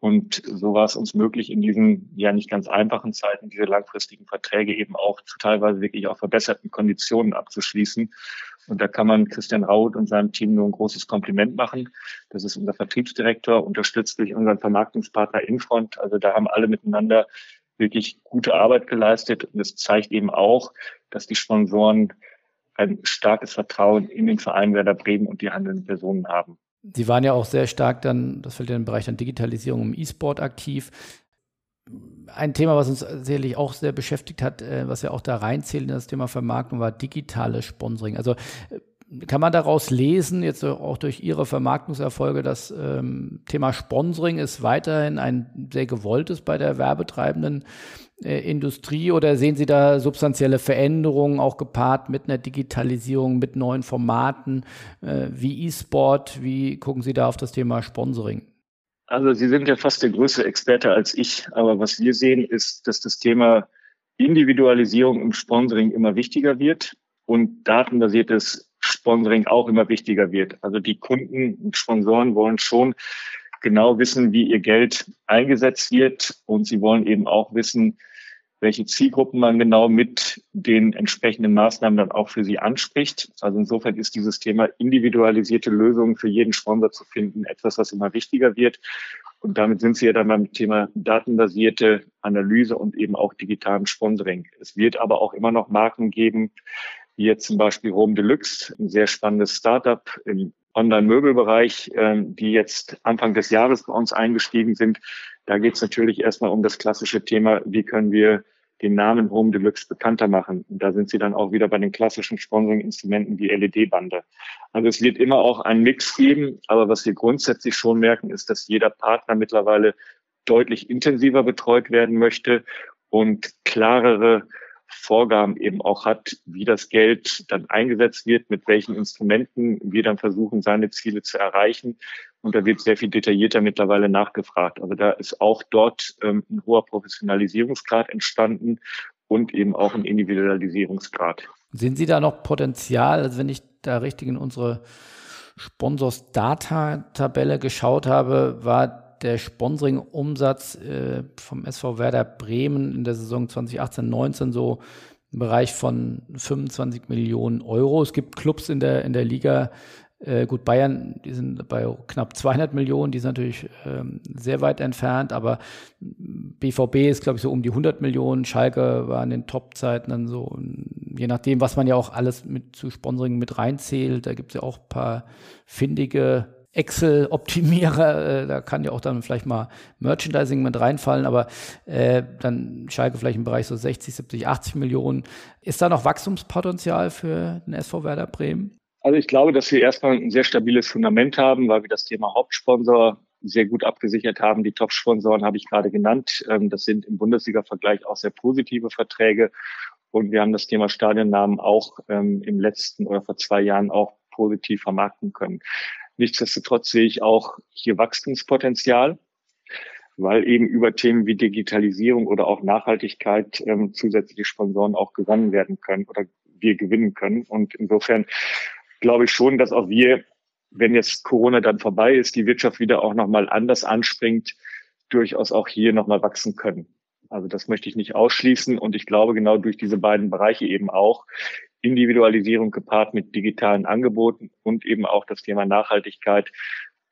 Und so war es uns möglich, in diesen ja nicht ganz einfachen Zeiten diese langfristigen Verträge eben auch zu teilweise wirklich auch verbesserten Konditionen abzuschließen. Und da kann man Christian Raut und seinem Team nur ein großes Kompliment machen. Das ist unser Vertriebsdirektor, unterstützt durch unseren Vermarktungspartner Infront. Also da haben alle miteinander wirklich gute Arbeit geleistet. Und es zeigt eben auch, dass die Sponsoren ein starkes Vertrauen in den Verein Werder Bremen und die handelnden Personen haben. Sie waren ja auch sehr stark dann, das fällt ja im Bereich der Digitalisierung im E-Sport aktiv ein Thema, was uns sicherlich auch sehr beschäftigt hat, äh, was ja auch da reinzählt in das Thema Vermarktung, war digitales Sponsoring. Also äh, kann man daraus lesen, jetzt auch durch Ihre Vermarktungserfolge, das ähm, Thema Sponsoring ist weiterhin ein sehr gewolltes bei der werbetreibenden äh, Industrie oder sehen Sie da substanzielle Veränderungen, auch gepaart mit einer Digitalisierung, mit neuen Formaten äh, wie E-Sport? Wie gucken Sie da auf das Thema Sponsoring? Also Sie sind ja fast der größte Experte als ich, aber was wir sehen, ist, dass das Thema Individualisierung im Sponsoring immer wichtiger wird und datenbasiertes Sponsoring auch immer wichtiger wird. Also die Kunden und Sponsoren wollen schon genau wissen, wie ihr Geld eingesetzt wird und sie wollen eben auch wissen, welche Zielgruppen man genau mit den entsprechenden Maßnahmen dann auch für sie anspricht. Also insofern ist dieses Thema individualisierte Lösungen für jeden Sponsor zu finden etwas, was immer wichtiger wird. Und damit sind Sie ja dann beim Thema datenbasierte Analyse und eben auch digitalen Sponsoring. Es wird aber auch immer noch Marken geben, wie jetzt zum Beispiel Home Deluxe, ein sehr spannendes Startup im Online-Möbelbereich, ähm, die jetzt Anfang des Jahres bei uns eingestiegen sind. Da geht es natürlich erstmal um das klassische Thema, wie können wir den Namen Home Deluxe bekannter machen. Da sind sie dann auch wieder bei den klassischen Sponsoring-Instrumenten wie LED-Bande. Also es wird immer auch einen Mix geben, aber was wir grundsätzlich schon merken, ist, dass jeder Partner mittlerweile deutlich intensiver betreut werden möchte und klarere Vorgaben eben auch hat, wie das Geld dann eingesetzt wird, mit welchen Instrumenten wir dann versuchen, seine Ziele zu erreichen. Und da wird sehr viel detaillierter mittlerweile nachgefragt. Also da ist auch dort ähm, ein hoher Professionalisierungsgrad entstanden und eben auch ein Individualisierungsgrad. Sehen Sie da noch Potenzial? Also wenn ich da richtig in unsere Sponsors Data Tabelle geschaut habe, war der Sponsoring-Umsatz äh, vom SV Werder Bremen in der Saison 2018-19 so im Bereich von 25 Millionen Euro. Es gibt Clubs in der, in der Liga, äh, gut, Bayern, die sind bei knapp 200 Millionen, die sind natürlich ähm, sehr weit entfernt, aber BVB ist, glaube ich, so um die 100 Millionen. Schalke war in den Top-Zeiten dann so, je nachdem, was man ja auch alles mit zu Sponsoring mit reinzählt. Da gibt es ja auch ein paar findige Excel-Optimierer, äh, da kann ja auch dann vielleicht mal Merchandising mit reinfallen, aber äh, dann Schalke vielleicht im Bereich so 60, 70, 80 Millionen. Ist da noch Wachstumspotenzial für den SV Werder Bremen? Also ich glaube, dass wir erstmal ein sehr stabiles Fundament haben, weil wir das Thema Hauptsponsor sehr gut abgesichert haben. Die Top-Sponsoren habe ich gerade genannt. Ähm, das sind im Bundesliga-Vergleich auch sehr positive Verträge. Und wir haben das Thema Stadionnamen auch ähm, im letzten oder vor zwei Jahren auch positiv vermarkten können. Nichtsdestotrotz sehe ich auch hier Wachstumspotenzial, weil eben über Themen wie Digitalisierung oder auch Nachhaltigkeit ähm, zusätzliche Sponsoren auch gewonnen werden können oder wir gewinnen können. Und insofern glaube ich schon, dass auch wir, wenn jetzt Corona dann vorbei ist, die Wirtschaft wieder auch nochmal anders anspringt, durchaus auch hier nochmal wachsen können. Also das möchte ich nicht ausschließen. Und ich glaube genau durch diese beiden Bereiche eben auch, Individualisierung gepaart mit digitalen Angeboten und eben auch das Thema Nachhaltigkeit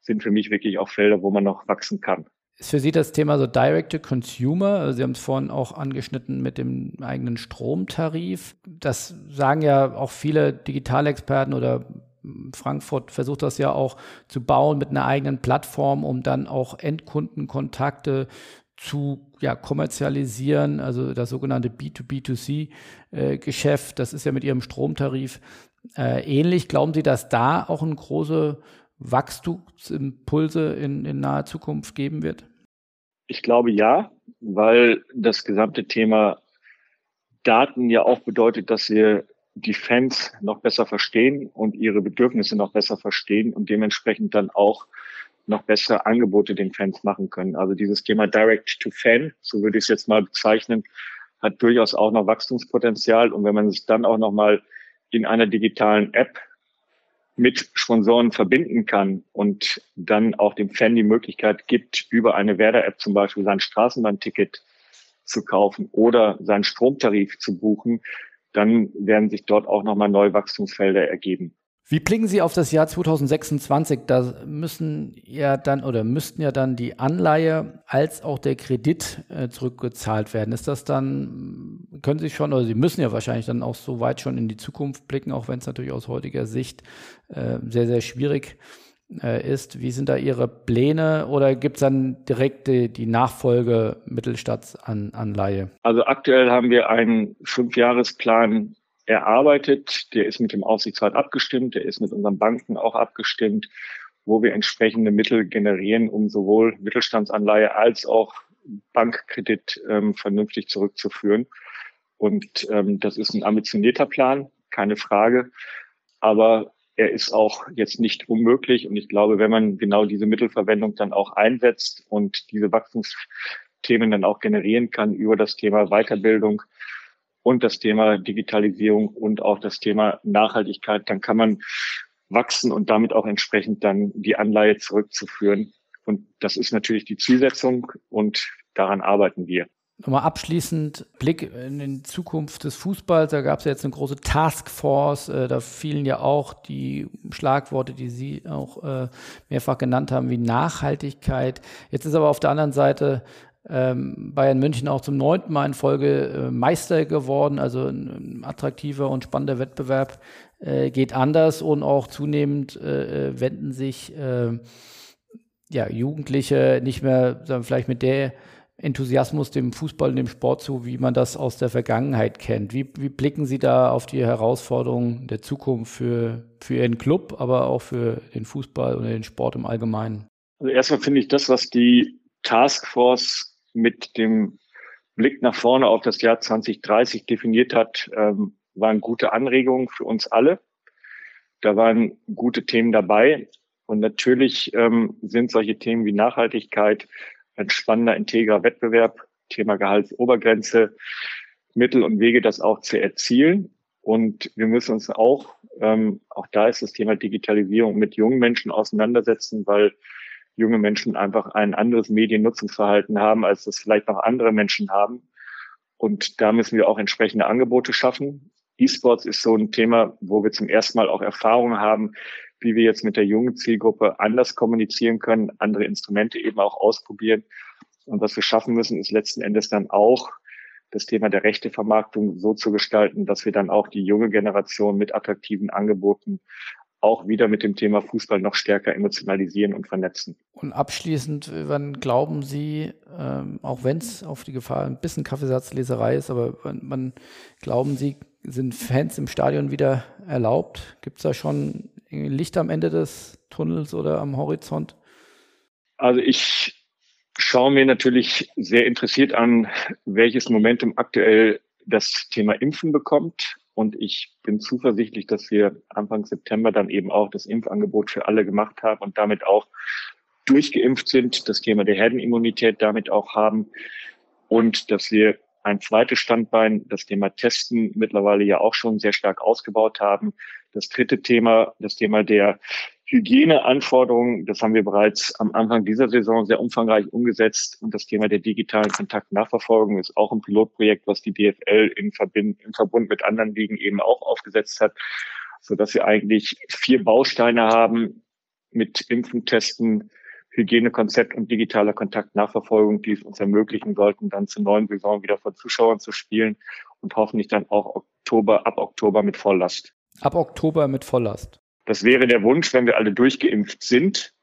sind für mich wirklich auch Felder, wo man noch wachsen kann. Ist für Sie das Thema so Direct to Consumer? Also Sie haben es vorhin auch angeschnitten mit dem eigenen Stromtarif. Das sagen ja auch viele Digitalexperten oder Frankfurt versucht das ja auch zu bauen mit einer eigenen Plattform, um dann auch Endkundenkontakte zu ja, kommerzialisieren, also das sogenannte B2B2C-Geschäft. Äh, das ist ja mit Ihrem Stromtarif äh, ähnlich. Glauben Sie, dass da auch eine große Wachstumsimpulse in, in naher Zukunft geben wird? Ich glaube ja, weil das gesamte Thema Daten ja auch bedeutet, dass wir die Fans noch besser verstehen und ihre Bedürfnisse noch besser verstehen und dementsprechend dann auch noch bessere Angebote den Fans machen können. Also dieses Thema Direct to Fan, so würde ich es jetzt mal bezeichnen, hat durchaus auch noch Wachstumspotenzial. Und wenn man sich dann auch noch mal in einer digitalen App mit Sponsoren verbinden kann und dann auch dem Fan die Möglichkeit gibt, über eine Werder-App zum Beispiel sein Straßenbahnticket zu kaufen oder seinen Stromtarif zu buchen, dann werden sich dort auch nochmal neue Wachstumsfelder ergeben. Wie blicken Sie auf das Jahr 2026? Da müssen ja dann oder müssten ja dann die Anleihe als auch der Kredit äh, zurückgezahlt werden. Ist das dann, können Sie schon, oder Sie müssen ja wahrscheinlich dann auch so weit schon in die Zukunft blicken, auch wenn es natürlich aus heutiger Sicht äh, sehr, sehr schwierig äh, ist. Wie sind da Ihre Pläne oder gibt es dann direkt die, die Nachfolge Mittelstaatsanleihe? Also aktuell haben wir einen Fünfjahresplan erarbeitet. Der ist mit dem Aufsichtsrat abgestimmt, der ist mit unseren Banken auch abgestimmt, wo wir entsprechende Mittel generieren, um sowohl Mittelstandsanleihe als auch Bankkredit ähm, vernünftig zurückzuführen. Und ähm, das ist ein ambitionierter Plan, keine Frage. Aber er ist auch jetzt nicht unmöglich. Und ich glaube, wenn man genau diese Mittelverwendung dann auch einsetzt und diese Wachstumsthemen dann auch generieren kann über das Thema Weiterbildung, und das Thema Digitalisierung und auch das Thema Nachhaltigkeit, dann kann man wachsen und damit auch entsprechend dann die Anleihe zurückzuführen. Und das ist natürlich die Zielsetzung und daran arbeiten wir. Nochmal abschließend Blick in die Zukunft des Fußballs. Da gab es ja jetzt eine große Taskforce. Äh, da fielen ja auch die Schlagworte, die Sie auch äh, mehrfach genannt haben, wie Nachhaltigkeit. Jetzt ist aber auf der anderen Seite ähm, Bayern München auch zum neunten Mal in Folge äh, Meister geworden. Also ein, attraktiver und spannender Wettbewerb äh, geht anders und auch zunehmend äh, wenden sich ja, Jugendliche nicht mehr sagen, vielleicht mit der Enthusiasmus dem Fußball und dem Sport zu, wie man das aus der Vergangenheit kennt. Wie, wie blicken Sie da auf die Herausforderungen der Zukunft für, für Ihren Club, aber auch für den Fußball und den Sport im Allgemeinen? Also erstmal finde ich das, was die Taskforce mit dem Blick nach vorne auf das Jahr 2030 definiert hat, ähm, waren gute Anregungen für uns alle. Da waren gute Themen dabei. Und natürlich ähm, sind solche Themen wie Nachhaltigkeit, ein spannender, integrer Wettbewerb, Thema Gehaltsobergrenze, Mittel und Wege, das auch zu erzielen. Und wir müssen uns auch, ähm, auch da ist das Thema Digitalisierung mit jungen Menschen auseinandersetzen, weil junge Menschen einfach ein anderes Mediennutzungsverhalten haben, als das vielleicht noch andere Menschen haben. Und da müssen wir auch entsprechende Angebote schaffen. E-Sports ist so ein Thema, wo wir zum ersten Mal auch Erfahrungen haben, wie wir jetzt mit der jungen Zielgruppe anders kommunizieren können, andere Instrumente eben auch ausprobieren. Und was wir schaffen müssen, ist letzten Endes dann auch das Thema der Rechtevermarktung so zu gestalten, dass wir dann auch die junge Generation mit attraktiven Angeboten auch wieder mit dem Thema Fußball noch stärker emotionalisieren und vernetzen. Und abschließend, wann glauben Sie, ähm, auch wenn es auf die Gefahr ein bisschen Kaffeesatzleserei ist, aber wann, wann glauben Sie, sind Fans im Stadion wieder erlaubt? Gibt es da schon Licht am Ende des Tunnels oder am Horizont? Also ich schaue mir natürlich sehr interessiert an, welches Momentum aktuell das Thema Impfen bekommt. Und ich bin zuversichtlich, dass wir Anfang September dann eben auch das Impfangebot für alle gemacht haben und damit auch durchgeimpft sind, das Thema der Herdenimmunität damit auch haben und dass wir ein zweites Standbein, das Thema Testen, mittlerweile ja auch schon sehr stark ausgebaut haben. Das dritte Thema, das Thema der Hygieneanforderungen, das haben wir bereits am Anfang dieser Saison sehr umfangreich umgesetzt. Und das Thema der digitalen Kontaktnachverfolgung ist auch ein Pilotprojekt, was die DFL in, Verbind im Verbund mit anderen Ligen eben auch aufgesetzt hat, so dass wir eigentlich vier Bausteine haben mit Impfen, Testen, Hygienekonzept und digitaler Kontaktnachverfolgung, die es uns ermöglichen sollten, dann zur neuen Saison wieder vor Zuschauern zu spielen und hoffentlich dann auch Oktober, ab Oktober mit Volllast. Ab Oktober mit Volllast. Das wäre der Wunsch, wenn wir alle durchgeimpft sind.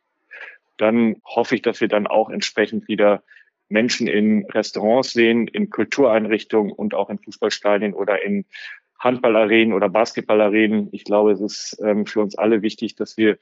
Dann hoffe ich, dass wir dann auch entsprechend wieder Menschen in Restaurants sehen, in Kultureinrichtungen und auch in Fußballstadien oder in Handballarenen oder Basketballarenen. Ich glaube, es ist ähm, für uns alle wichtig, dass wir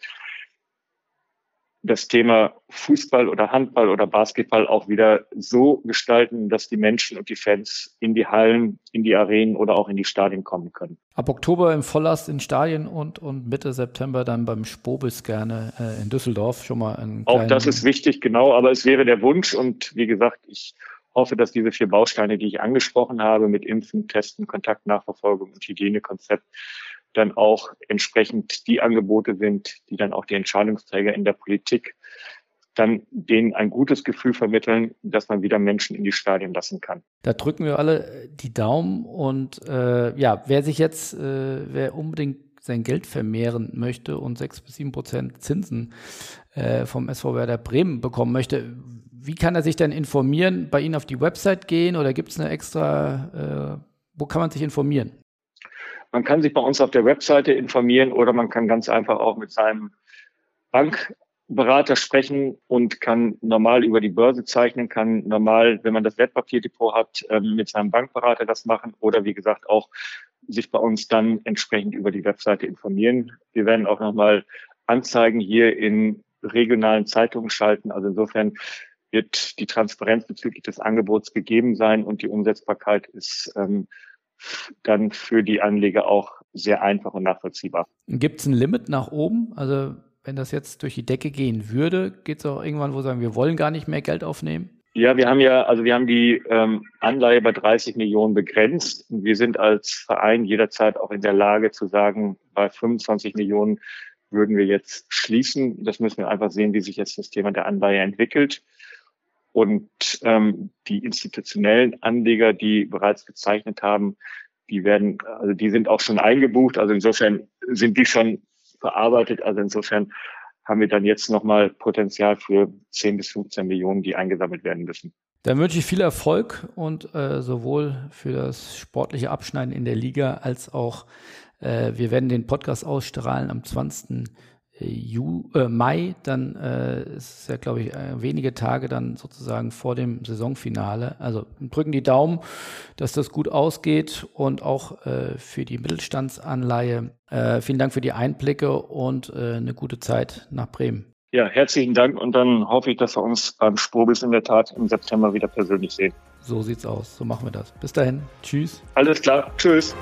das Thema Fußball oder Handball oder Basketball auch wieder so gestalten, dass die Menschen und die Fans in die Hallen, in die Arenen oder auch in die Stadien kommen können. Ab Oktober im Volllast in Stadien und, und Mitte September dann beim Spobis gerne äh, in Düsseldorf schon mal ein Auch das ist wichtig, genau, aber es wäre der Wunsch und wie gesagt, ich hoffe, dass diese vier Bausteine, die ich angesprochen habe, mit Impfen, Testen, Kontaktnachverfolgung und Hygienekonzept dann auch entsprechend die Angebote sind, die dann auch die Entscheidungsträger in der Politik dann denen ein gutes Gefühl vermitteln, dass man wieder Menschen in die Stadien lassen kann. Da drücken wir alle die Daumen und äh, ja, wer sich jetzt, äh, wer unbedingt sein Geld vermehren möchte und sechs bis sieben Prozent Zinsen äh, vom SV Werder Bremen bekommen möchte, wie kann er sich denn informieren? Bei Ihnen auf die Website gehen oder gibt es eine extra, äh, wo kann man sich informieren? Man kann sich bei uns auf der Webseite informieren oder man kann ganz einfach auch mit seinem Bankberater sprechen und kann normal über die Börse zeichnen, kann normal, wenn man das Wertpapierdepot hat, ähm, mit seinem Bankberater das machen oder wie gesagt auch sich bei uns dann entsprechend über die Webseite informieren. Wir werden auch nochmal Anzeigen hier in regionalen Zeitungen schalten. Also insofern wird die Transparenz bezüglich des Angebots gegeben sein und die Umsetzbarkeit ist ähm, dann für die Anleger auch sehr einfach und nachvollziehbar. Gibt es ein Limit nach oben? Also wenn das jetzt durch die Decke gehen würde, geht es auch irgendwann, wo wir sagen, wir wollen gar nicht mehr Geld aufnehmen? Ja, wir haben ja, also wir haben die ähm, Anleihe bei 30 Millionen begrenzt. Wir sind als Verein jederzeit auch in der Lage zu sagen, bei 25 Millionen würden wir jetzt schließen. Das müssen wir einfach sehen, wie sich jetzt das Thema der Anleihe entwickelt. Und ähm, die institutionellen Anleger, die bereits gezeichnet haben, die werden, also die sind auch schon eingebucht. Also insofern sind die schon verarbeitet. Also insofern haben wir dann jetzt nochmal Potenzial für 10 bis 15 Millionen, die eingesammelt werden müssen. Dann wünsche ich viel Erfolg und äh, sowohl für das sportliche Abschneiden in der Liga als auch äh, wir werden den Podcast ausstrahlen am 20. Ju, äh, Mai, dann äh, ist es ja, glaube ich, äh, wenige Tage dann sozusagen vor dem Saisonfinale. Also drücken die Daumen, dass das gut ausgeht und auch äh, für die Mittelstandsanleihe. Äh, vielen Dank für die Einblicke und äh, eine gute Zeit nach Bremen. Ja, herzlichen Dank und dann hoffe ich, dass wir uns beim Spobis in der Tat im September wieder persönlich sehen. So sieht's aus. So machen wir das. Bis dahin. Tschüss. Alles klar. Tschüss.